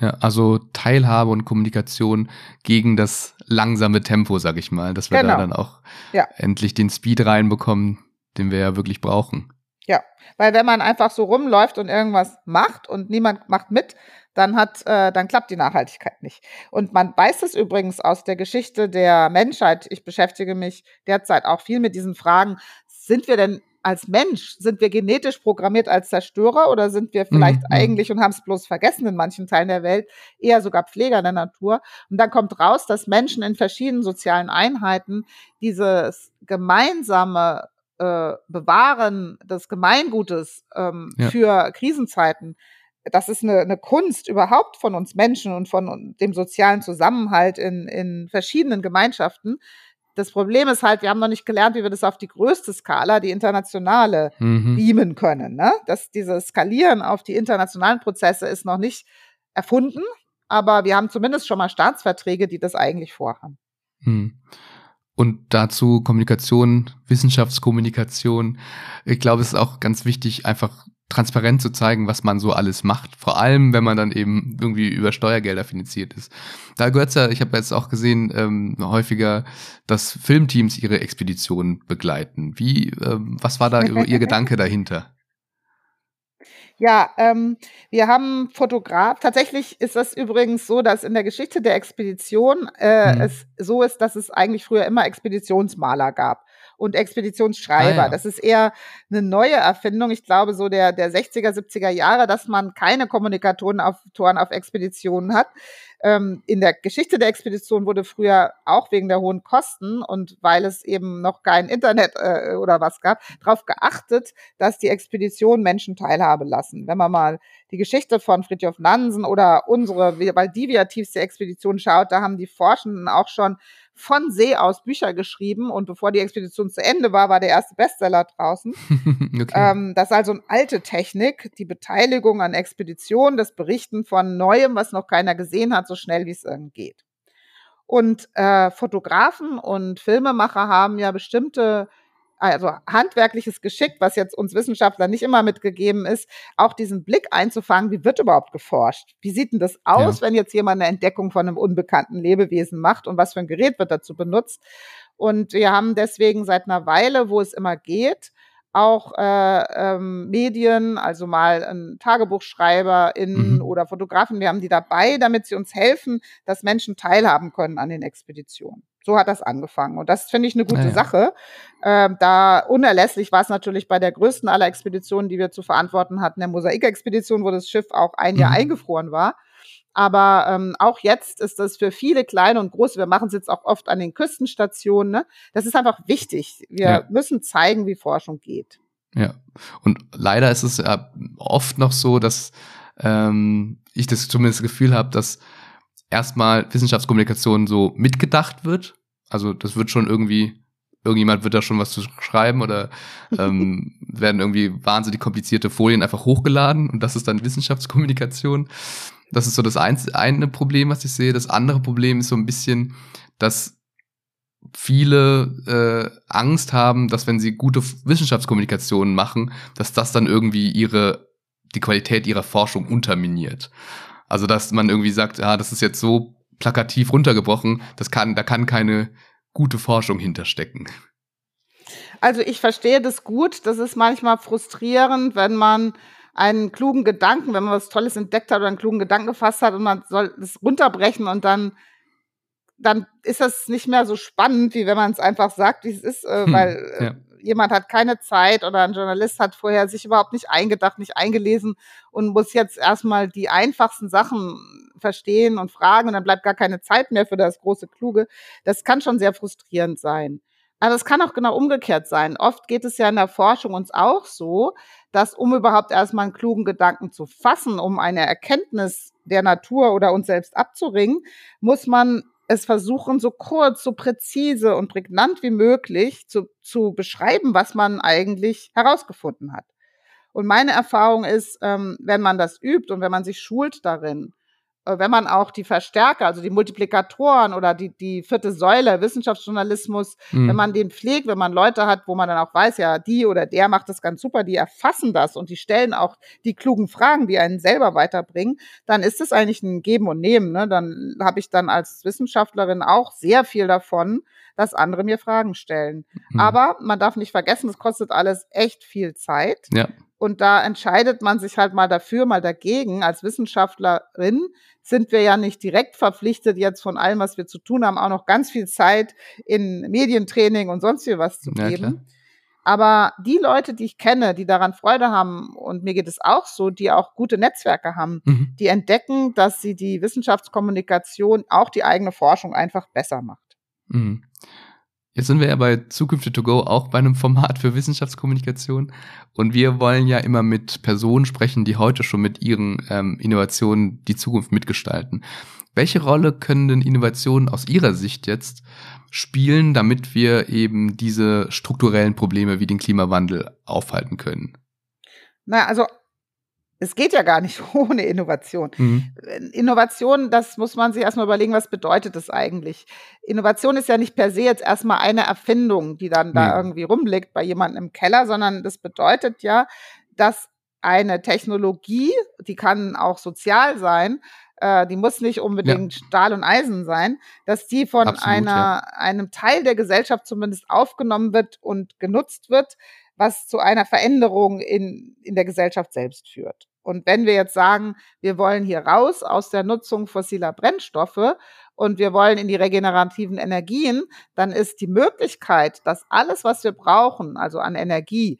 Ja, also Teilhabe und Kommunikation gegen das langsame Tempo, sag ich mal, dass wir genau. da dann auch ja. endlich den Speed reinbekommen, den wir ja wirklich brauchen. Ja, weil wenn man einfach so rumläuft und irgendwas macht und niemand macht mit, dann hat, äh, dann klappt die Nachhaltigkeit nicht. Und man weiß es übrigens aus der Geschichte der Menschheit. Ich beschäftige mich derzeit auch viel mit diesen Fragen. Sind wir denn als Mensch, sind wir genetisch programmiert als Zerstörer oder sind wir vielleicht mhm. eigentlich und haben es bloß vergessen in manchen Teilen der Welt, eher sogar Pfleger der Natur? Und dann kommt raus, dass Menschen in verschiedenen sozialen Einheiten dieses gemeinsame äh, Bewahren des Gemeingutes ähm, ja. für Krisenzeiten das ist eine, eine Kunst überhaupt von uns Menschen und von dem sozialen Zusammenhalt in, in verschiedenen Gemeinschaften. Das Problem ist halt, wir haben noch nicht gelernt, wie wir das auf die größte Skala, die internationale, mhm. beamen können. Ne? Das, dieses Skalieren auf die internationalen Prozesse ist noch nicht erfunden, aber wir haben zumindest schon mal Staatsverträge, die das eigentlich vorhaben. Mhm. Und dazu Kommunikation, Wissenschaftskommunikation. Ich glaube, es ist auch ganz wichtig, einfach transparent zu zeigen, was man so alles macht. Vor allem, wenn man dann eben irgendwie über Steuergelder finanziert ist. Da gehört es ja, ich habe jetzt auch gesehen, ähm, häufiger, dass Filmteams ihre Expeditionen begleiten. Wie, ähm, was war da Ihr Gedanke dahinter? Ja, ähm, wir haben Fotograf. Tatsächlich ist das übrigens so, dass in der Geschichte der Expedition äh, mhm. es so ist, dass es eigentlich früher immer Expeditionsmaler gab und Expeditionsschreiber. Ah, ja. Das ist eher eine neue Erfindung. Ich glaube, so der, der 60er, 70er Jahre, dass man keine Kommunikatoren auf, Toren auf Expeditionen hat. Ähm, in der Geschichte der Expedition wurde früher auch wegen der hohen Kosten und weil es eben noch kein Internet äh, oder was gab, darauf geachtet, dass die Expedition Menschen teilhabe lassen. Wenn man mal die Geschichte von Fridtjof Nansen oder unsere Valdivia tiefste Expedition schaut, da haben die Forschenden auch schon von See aus Bücher geschrieben und bevor die Expedition zu Ende war, war der erste Bestseller draußen. okay. ähm, das ist also eine alte Technik, die Beteiligung an Expeditionen, das Berichten von Neuem, was noch keiner gesehen hat, so schnell wie es irgend geht. Und äh, Fotografen und Filmemacher haben ja bestimmte also handwerkliches Geschick, was jetzt uns Wissenschaftler nicht immer mitgegeben ist, auch diesen Blick einzufangen, wie wird überhaupt geforscht? Wie sieht denn das aus, ja. wenn jetzt jemand eine Entdeckung von einem unbekannten Lebewesen macht und was für ein Gerät wird dazu benutzt? Und wir haben deswegen seit einer Weile, wo es immer geht, auch äh, ähm, Medien, also mal ein TagebuchschreiberInnen mhm. oder Fotografen, wir haben die dabei, damit sie uns helfen, dass Menschen teilhaben können an den Expeditionen. So hat das angefangen. Und das finde ich eine gute ja. Sache. Ähm, da unerlässlich war es natürlich bei der größten aller Expeditionen, die wir zu verantworten hatten, der Mosaik-Expedition, wo das Schiff auch ein Jahr mhm. eingefroren war. Aber ähm, auch jetzt ist das für viele kleine und große, wir machen es jetzt auch oft an den Küstenstationen, ne? das ist einfach wichtig. Wir ja. müssen zeigen, wie Forschung geht. Ja, und leider ist es ja oft noch so, dass ähm, ich das zumindest Gefühl habe, dass erstmal Wissenschaftskommunikation so mitgedacht wird. Also das wird schon irgendwie, irgendjemand wird da schon was zu schreiben oder ähm, werden irgendwie wahnsinnig komplizierte Folien einfach hochgeladen und das ist dann Wissenschaftskommunikation. Das ist so das eine Problem, was ich sehe. Das andere Problem ist so ein bisschen, dass viele äh, Angst haben, dass wenn sie gute Wissenschaftskommunikation machen, dass das dann irgendwie ihre die Qualität ihrer Forschung unterminiert. Also, dass man irgendwie sagt, ah, das ist jetzt so plakativ runtergebrochen, das kann, da kann keine gute Forschung hinterstecken. Also ich verstehe das gut. Das ist manchmal frustrierend, wenn man einen klugen Gedanken, wenn man was Tolles entdeckt hat oder einen klugen Gedanken gefasst hat und man soll es runterbrechen und dann dann ist das nicht mehr so spannend, wie wenn man es einfach sagt, wie es ist, äh, hm, weil äh, ja. Jemand hat keine Zeit oder ein Journalist hat vorher sich überhaupt nicht eingedacht, nicht eingelesen und muss jetzt erstmal die einfachsten Sachen verstehen und fragen und dann bleibt gar keine Zeit mehr für das große Kluge. Das kann schon sehr frustrierend sein. Aber es kann auch genau umgekehrt sein. Oft geht es ja in der Forschung uns auch so, dass um überhaupt erstmal einen klugen Gedanken zu fassen, um eine Erkenntnis der Natur oder uns selbst abzuringen, muss man es versuchen, so kurz, so präzise und prägnant wie möglich zu, zu beschreiben, was man eigentlich herausgefunden hat. Und meine Erfahrung ist, ähm, wenn man das übt und wenn man sich schult darin, wenn man auch die Verstärker, also die Multiplikatoren oder die, die vierte Säule, Wissenschaftsjournalismus, mhm. wenn man den pflegt, wenn man Leute hat, wo man dann auch weiß, ja, die oder der macht das ganz super, die erfassen das und die stellen auch die klugen Fragen, die einen selber weiterbringen, dann ist es eigentlich ein Geben und Nehmen. Ne? Dann habe ich dann als Wissenschaftlerin auch sehr viel davon, dass andere mir Fragen stellen. Mhm. Aber man darf nicht vergessen, das kostet alles echt viel Zeit. Ja. Und da entscheidet man sich halt mal dafür, mal dagegen. Als Wissenschaftlerin sind wir ja nicht direkt verpflichtet, jetzt von allem, was wir zu tun haben, auch noch ganz viel Zeit in Medientraining und sonst wie was zu geben. Ja, Aber die Leute, die ich kenne, die daran Freude haben, und mir geht es auch so, die auch gute Netzwerke haben, mhm. die entdecken, dass sie die Wissenschaftskommunikation, auch die eigene Forschung einfach besser macht. Mhm. Jetzt sind wir ja bei Zukünfte to go auch bei einem Format für Wissenschaftskommunikation. Und wir wollen ja immer mit Personen sprechen, die heute schon mit ihren ähm, Innovationen die Zukunft mitgestalten. Welche Rolle können denn Innovationen aus Ihrer Sicht jetzt spielen, damit wir eben diese strukturellen Probleme wie den Klimawandel aufhalten können? Na, also es geht ja gar nicht ohne Innovation. Mhm. Innovation, das muss man sich erstmal überlegen, was bedeutet das eigentlich? Innovation ist ja nicht per se jetzt erstmal eine Erfindung, die dann da irgendwie rumliegt bei jemandem im Keller, sondern das bedeutet ja, dass eine Technologie, die kann auch sozial sein, äh, die muss nicht unbedingt ja. Stahl und Eisen sein, dass die von Absolut, einer, ja. einem Teil der Gesellschaft zumindest aufgenommen wird und genutzt wird, was zu einer Veränderung in, in der Gesellschaft selbst führt. Und wenn wir jetzt sagen, wir wollen hier raus aus der Nutzung fossiler Brennstoffe und wir wollen in die regenerativen Energien, dann ist die Möglichkeit, dass alles, was wir brauchen, also an Energie,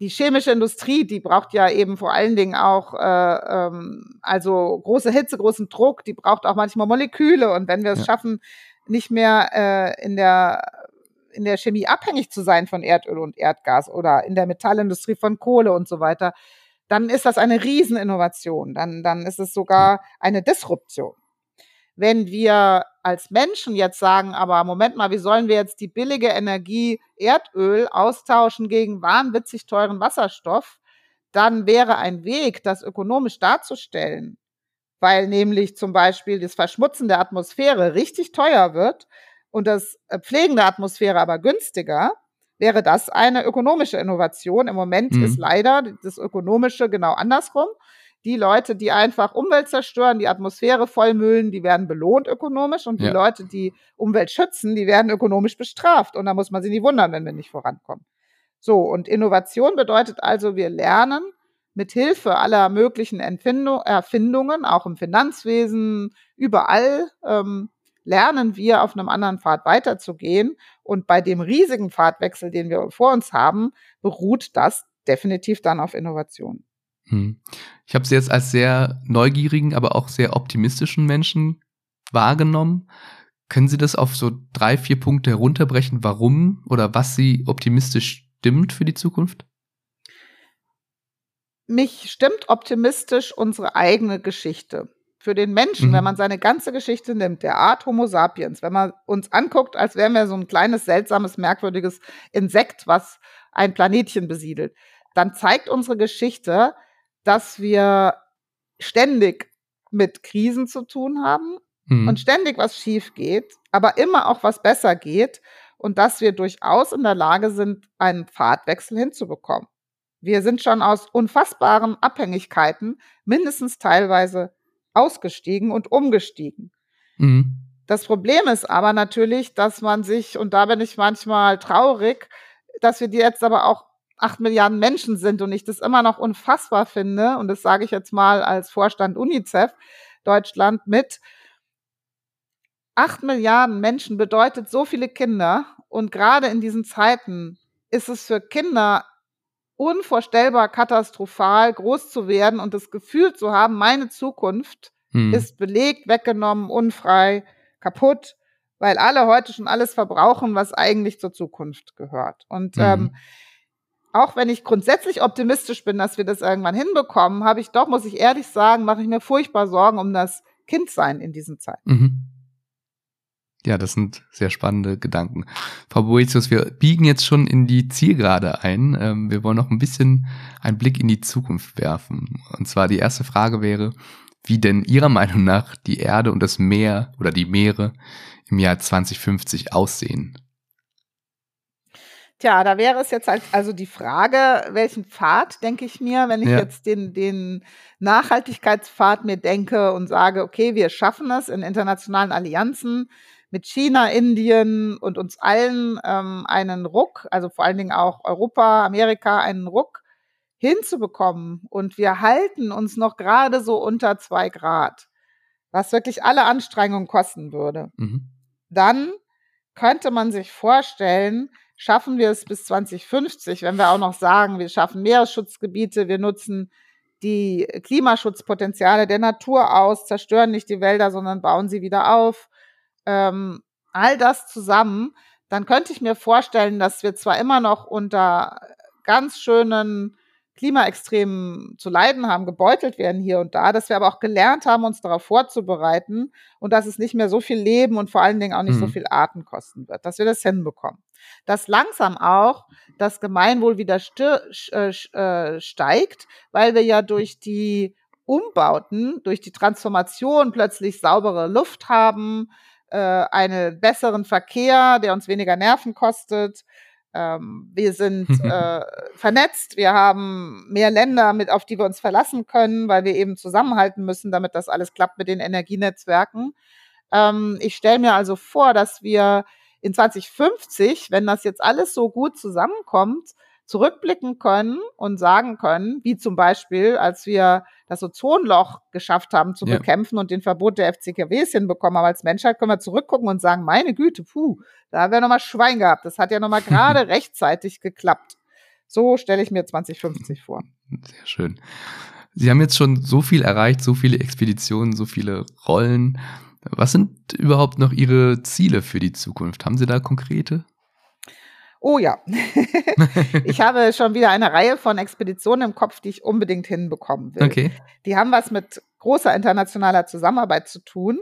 die chemische Industrie, die braucht ja eben vor allen Dingen auch äh, ähm, also große Hitze, großen Druck, die braucht auch manchmal Moleküle. Und wenn wir es ja. schaffen, nicht mehr äh, in der in der Chemie abhängig zu sein von Erdöl und Erdgas oder in der Metallindustrie von Kohle und so weiter, dann ist das eine Rieseninnovation. Dann, dann ist es sogar eine Disruption. Wenn wir als Menschen jetzt sagen, aber Moment mal, wie sollen wir jetzt die billige Energie Erdöl austauschen gegen wahnwitzig teuren Wasserstoff, dann wäre ein Weg, das ökonomisch darzustellen, weil nämlich zum Beispiel das Verschmutzen der Atmosphäre richtig teuer wird und das Pflegen der Atmosphäre aber günstiger, wäre das eine ökonomische Innovation. Im Moment mhm. ist leider das Ökonomische genau andersrum. Die Leute, die einfach Umwelt zerstören, die Atmosphäre vollmüllen, die werden belohnt ökonomisch und die ja. Leute, die Umwelt schützen, die werden ökonomisch bestraft. Und da muss man sich nicht wundern, wenn wir nicht vorankommen. So, und Innovation bedeutet also, wir lernen mit Hilfe aller möglichen Erfindungen, auch im Finanzwesen, überall, ähm, lernen wir auf einem anderen Pfad weiterzugehen. Und bei dem riesigen Pfadwechsel, den wir vor uns haben, beruht das definitiv dann auf Innovation. Hm. Ich habe Sie jetzt als sehr neugierigen, aber auch sehr optimistischen Menschen wahrgenommen. Können Sie das auf so drei, vier Punkte herunterbrechen, warum oder was Sie optimistisch stimmt für die Zukunft? Mich stimmt optimistisch unsere eigene Geschichte für den Menschen, mhm. wenn man seine ganze Geschichte nimmt, der Art Homo sapiens, wenn man uns anguckt, als wären wir so ein kleines, seltsames, merkwürdiges Insekt, was ein Planetchen besiedelt, dann zeigt unsere Geschichte, dass wir ständig mit Krisen zu tun haben mhm. und ständig was schief geht, aber immer auch was besser geht und dass wir durchaus in der Lage sind, einen Pfadwechsel hinzubekommen. Wir sind schon aus unfassbaren Abhängigkeiten mindestens teilweise ausgestiegen und umgestiegen. Mhm. Das Problem ist aber natürlich, dass man sich, und da bin ich manchmal traurig, dass wir die jetzt aber auch acht Milliarden Menschen sind und ich das immer noch unfassbar finde, und das sage ich jetzt mal als Vorstand UNICEF Deutschland mit, acht Milliarden Menschen bedeutet so viele Kinder und gerade in diesen Zeiten ist es für Kinder unvorstellbar katastrophal, groß zu werden und das Gefühl zu haben, meine Zukunft hm. ist belegt, weggenommen, unfrei, kaputt, weil alle heute schon alles verbrauchen, was eigentlich zur Zukunft gehört. Und mhm. ähm, auch wenn ich grundsätzlich optimistisch bin, dass wir das irgendwann hinbekommen, habe ich doch, muss ich ehrlich sagen, mache ich mir furchtbar Sorgen um das Kindsein in diesen Zeiten. Mhm. Ja, das sind sehr spannende Gedanken. Frau Boetius, wir biegen jetzt schon in die Zielgerade ein. Ähm, wir wollen noch ein bisschen einen Blick in die Zukunft werfen. Und zwar die erste Frage wäre, wie denn Ihrer Meinung nach die Erde und das Meer oder die Meere im Jahr 2050 aussehen? Tja, da wäre es jetzt halt also die Frage, welchen Pfad denke ich mir, wenn ich ja. jetzt den, den Nachhaltigkeitspfad mir denke und sage, okay, wir schaffen es in internationalen Allianzen mit China, Indien und uns allen ähm, einen Ruck, also vor allen Dingen auch Europa, Amerika, einen Ruck hinzubekommen. Und wir halten uns noch gerade so unter zwei Grad, was wirklich alle Anstrengungen kosten würde. Mhm. Dann könnte man sich vorstellen, schaffen wir es bis 2050, wenn wir auch noch sagen, wir schaffen Meeresschutzgebiete, wir nutzen die Klimaschutzpotenziale der Natur aus, zerstören nicht die Wälder, sondern bauen sie wieder auf. Ähm, all das zusammen, dann könnte ich mir vorstellen, dass wir zwar immer noch unter ganz schönen Klimaextremen zu leiden haben, gebeutelt werden hier und da, dass wir aber auch gelernt haben, uns darauf vorzubereiten und dass es nicht mehr so viel Leben und vor allen Dingen auch nicht mhm. so viel Arten kosten wird, dass wir das hinbekommen. Dass langsam auch das Gemeinwohl wieder äh, äh, steigt, weil wir ja durch die Umbauten, durch die Transformation plötzlich saubere Luft haben, äh, einen besseren Verkehr, der uns weniger Nerven kostet, ähm, wir sind äh, vernetzt, wir haben mehr Länder, mit, auf die wir uns verlassen können, weil wir eben zusammenhalten müssen, damit das alles klappt mit den Energienetzwerken. Ähm, ich stelle mir also vor, dass wir in 2050, wenn das jetzt alles so gut zusammenkommt, zurückblicken können und sagen können, wie zum Beispiel, als wir das Ozonloch geschafft haben zu ja. bekämpfen und den Verbot der FCKWs hinbekommen haben als Menschheit, können wir zurückgucken und sagen, meine Güte, puh, da haben wir nochmal Schwein gehabt. Das hat ja nochmal gerade rechtzeitig geklappt. So stelle ich mir 2050 vor. Sehr schön. Sie haben jetzt schon so viel erreicht, so viele Expeditionen, so viele Rollen. Was sind überhaupt noch Ihre Ziele für die Zukunft? Haben Sie da konkrete? Oh ja, ich habe schon wieder eine Reihe von Expeditionen im Kopf, die ich unbedingt hinbekommen will. Okay. Die haben was mit großer internationaler Zusammenarbeit zu tun,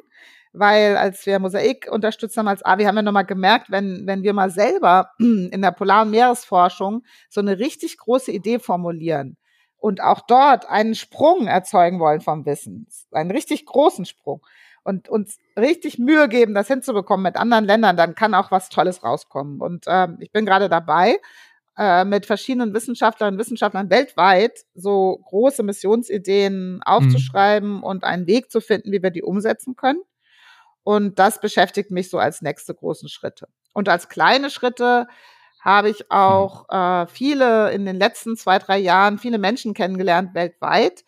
weil als wir Mosaik unterstützt haben als AWI, haben wir nochmal gemerkt, wenn, wenn wir mal selber in der Polar- und Meeresforschung so eine richtig große Idee formulieren und auch dort einen Sprung erzeugen wollen vom Wissen, einen richtig großen Sprung, und uns richtig Mühe geben, das hinzubekommen mit anderen Ländern, dann kann auch was Tolles rauskommen. Und äh, ich bin gerade dabei, äh, mit verschiedenen Wissenschaftlern und Wissenschaftlern weltweit so große Missionsideen aufzuschreiben mhm. und einen Weg zu finden, wie wir die umsetzen können. Und das beschäftigt mich so als nächste großen Schritte. Und als kleine Schritte habe ich auch äh, viele in den letzten zwei, drei Jahren, viele Menschen kennengelernt weltweit,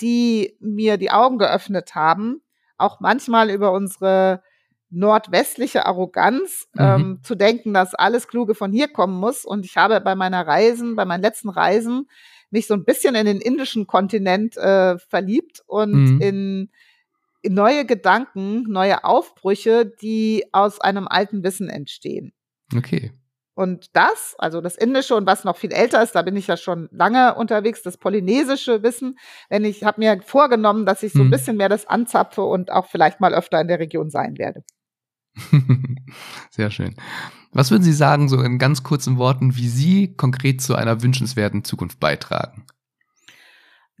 die mir die Augen geöffnet haben, auch manchmal über unsere nordwestliche Arroganz mhm. ähm, zu denken, dass alles Kluge von hier kommen muss. Und ich habe bei meiner Reisen, bei meinen letzten Reisen, mich so ein bisschen in den indischen Kontinent äh, verliebt und mhm. in, in neue Gedanken, neue Aufbrüche, die aus einem alten Wissen entstehen. Okay. Und das, also das Indische und was noch viel älter ist, da bin ich ja schon lange unterwegs, das polynesische Wissen. Wenn ich habe mir vorgenommen, dass ich so ein hm. bisschen mehr das anzapfe und auch vielleicht mal öfter in der Region sein werde. Sehr schön. Was würden Sie sagen, so in ganz kurzen Worten, wie Sie konkret zu einer wünschenswerten Zukunft beitragen?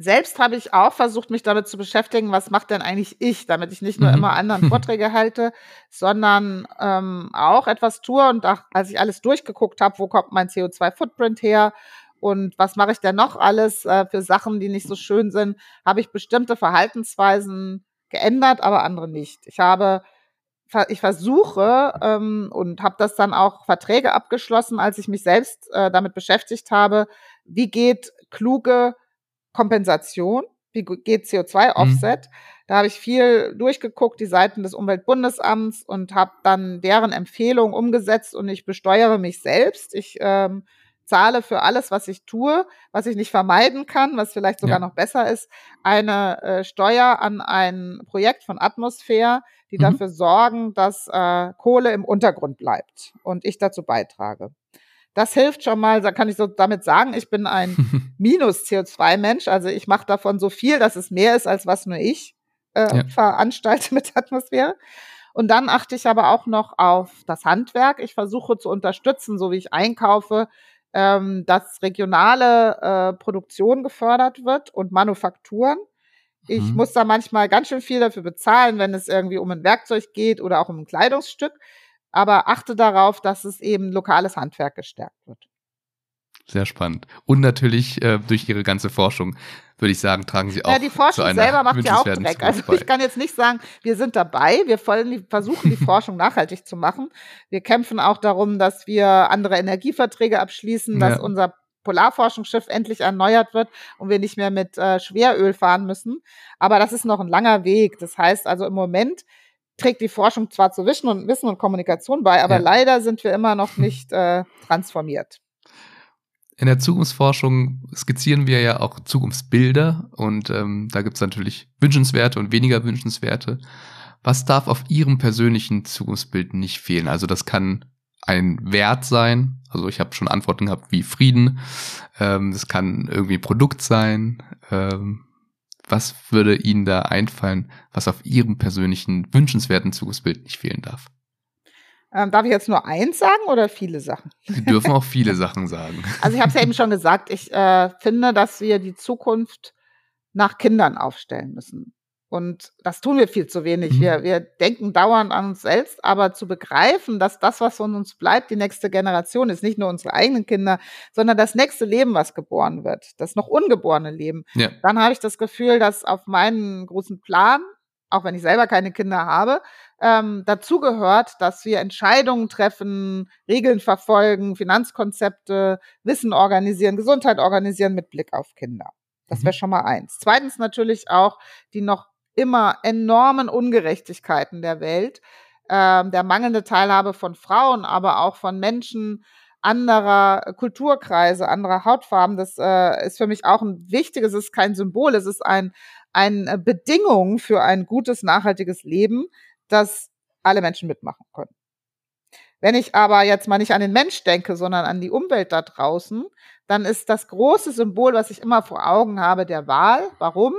Selbst habe ich auch versucht, mich damit zu beschäftigen, was macht denn eigentlich ich, damit ich nicht nur mhm. immer anderen Vorträge halte, sondern ähm, auch etwas tue. Und auch, als ich alles durchgeguckt habe, wo kommt mein CO2-Footprint her und was mache ich denn noch alles äh, für Sachen, die nicht so schön sind, habe ich bestimmte Verhaltensweisen geändert, aber andere nicht. Ich habe ich versuche ähm, und habe das dann auch Verträge abgeschlossen, als ich mich selbst äh, damit beschäftigt habe, wie geht kluge Kompensation, wie geht CO2-Offset. Mhm. Da habe ich viel durchgeguckt, die Seiten des Umweltbundesamts und habe dann deren Empfehlung umgesetzt und ich besteuere mich selbst. Ich ähm, zahle für alles, was ich tue, was ich nicht vermeiden kann, was vielleicht sogar ja. noch besser ist, eine äh, Steuer an ein Projekt von Atmosphäre, die mhm. dafür sorgen, dass äh, Kohle im Untergrund bleibt und ich dazu beitrage. Das hilft schon mal, da kann ich so damit sagen, ich bin ein Minus-CO2-Mensch. Also ich mache davon so viel, dass es mehr ist, als was nur ich äh, ja. veranstalte mit Atmosphäre. Und dann achte ich aber auch noch auf das Handwerk. Ich versuche zu unterstützen, so wie ich einkaufe, ähm, dass regionale äh, Produktion gefördert wird und Manufakturen. Ich mhm. muss da manchmal ganz schön viel dafür bezahlen, wenn es irgendwie um ein Werkzeug geht oder auch um ein Kleidungsstück. Aber achte darauf, dass es eben lokales Handwerk gestärkt wird. Sehr spannend. Und natürlich äh, durch Ihre ganze Forschung, würde ich sagen, tragen Sie auch. Ja, die Forschung selber macht ja auch Dreck. Also ich kann jetzt nicht sagen, wir sind dabei, wir versuchen die Forschung nachhaltig zu machen. Wir kämpfen auch darum, dass wir andere Energieverträge abschließen, dass ja. unser Polarforschungsschiff endlich erneuert wird und wir nicht mehr mit äh, Schweröl fahren müssen. Aber das ist noch ein langer Weg. Das heißt also im Moment trägt die Forschung zwar zu Wissen und, Wissen und Kommunikation bei, aber ja. leider sind wir immer noch nicht äh, transformiert. In der Zukunftsforschung skizzieren wir ja auch Zukunftsbilder und ähm, da gibt es natürlich wünschenswerte und weniger wünschenswerte. Was darf auf Ihrem persönlichen Zukunftsbild nicht fehlen? Also das kann ein Wert sein. Also ich habe schon Antworten gehabt wie Frieden. Ähm, das kann irgendwie Produkt sein. Ähm, was würde Ihnen da einfallen, was auf Ihrem persönlichen wünschenswerten Zukunftsbild nicht fehlen darf? Ähm, darf ich jetzt nur eins sagen oder viele Sachen? Sie dürfen auch viele Sachen sagen. Also ich habe es ja eben schon gesagt, ich äh, finde, dass wir die Zukunft nach Kindern aufstellen müssen. Und das tun wir viel zu wenig. Mhm. Wir, wir denken dauernd an uns selbst, aber zu begreifen, dass das, was von uns bleibt, die nächste Generation ist, nicht nur unsere eigenen Kinder, sondern das nächste Leben, was geboren wird, das noch ungeborene Leben. Ja. Dann habe ich das Gefühl, dass auf meinen großen Plan, auch wenn ich selber keine Kinder habe, ähm, dazu gehört, dass wir Entscheidungen treffen, Regeln verfolgen, Finanzkonzepte, Wissen organisieren, Gesundheit organisieren mit Blick auf Kinder. Das wäre mhm. schon mal eins. Zweitens natürlich auch die noch immer enormen Ungerechtigkeiten der Welt, ähm, der mangelnde Teilhabe von Frauen, aber auch von Menschen anderer Kulturkreise, anderer Hautfarben. Das äh, ist für mich auch ein wichtiges, es ist kein Symbol, es ist ein, eine Bedingung für ein gutes, nachhaltiges Leben, dass alle Menschen mitmachen können. Wenn ich aber jetzt mal nicht an den Mensch denke, sondern an die Umwelt da draußen, dann ist das große Symbol, was ich immer vor Augen habe, der Wahl. Warum?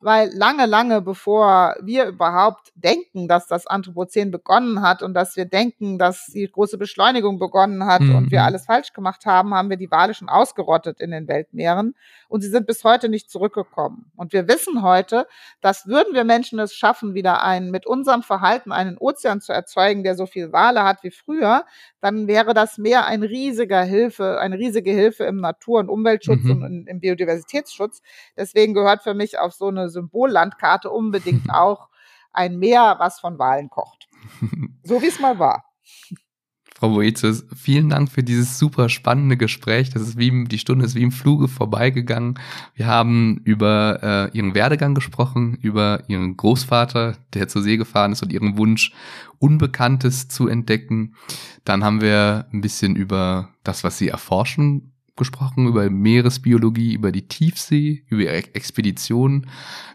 Weil lange, lange bevor wir überhaupt denken, dass das Anthropozän begonnen hat und dass wir denken, dass die große Beschleunigung begonnen hat mhm. und wir mhm. alles falsch gemacht haben, haben wir die Wale schon ausgerottet in den Weltmeeren und sie sind bis heute nicht zurückgekommen. Und wir wissen heute, dass würden wir Menschen es schaffen, wieder einen mit unserem Verhalten einen Ozean zu erzeugen, der so viel Wale hat wie früher, dann wäre das Meer ein riesiger Hilfe, eine riesige Hilfe im Natur- und Umweltschutz mhm. und im Biodiversitätsschutz. Deswegen gehört für mich auf so eine Symbollandkarte unbedingt auch ein Meer, was von Walen kocht. So wie es mal war. Frau Boetius, vielen Dank für dieses super spannende Gespräch. Das ist wie die Stunde ist wie im Fluge vorbeigegangen. Wir haben über äh, Ihren Werdegang gesprochen, über Ihren Großvater, der zur See gefahren ist und Ihren Wunsch, Unbekanntes zu entdecken. Dann haben wir ein bisschen über das, was Sie erforschen, gesprochen, über Meeresbiologie, über die Tiefsee, über Expeditionen.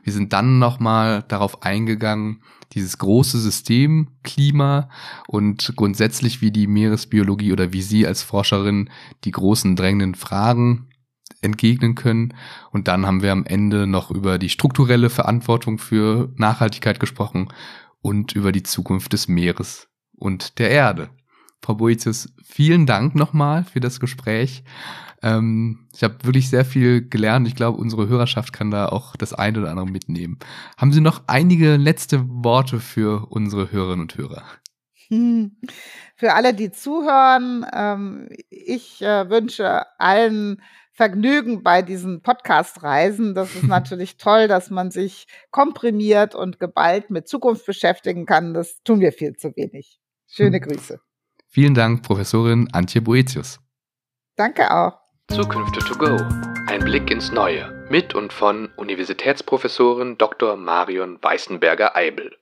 Wir sind dann nochmal darauf eingegangen, dieses große System Klima und grundsätzlich wie die Meeresbiologie oder wie Sie als Forscherin die großen drängenden Fragen entgegnen können. Und dann haben wir am Ende noch über die strukturelle Verantwortung für Nachhaltigkeit gesprochen und über die Zukunft des Meeres und der Erde. Frau Boetius, vielen Dank nochmal für das Gespräch. Ähm, ich habe wirklich sehr viel gelernt. Ich glaube, unsere Hörerschaft kann da auch das eine oder andere mitnehmen. Haben Sie noch einige letzte Worte für unsere Hörerinnen und Hörer? Für alle, die zuhören, ähm, ich äh, wünsche allen Vergnügen bei diesen Podcast-Reisen. Das ist natürlich toll, dass man sich komprimiert und geballt mit Zukunft beschäftigen kann. Das tun wir viel zu wenig. Schöne hm. Grüße. Vielen Dank, Professorin Antje Boetius. Danke auch. Zukünfte to go. Ein Blick ins Neue. Mit und von Universitätsprofessorin Dr. Marion Weißenberger-Eibel.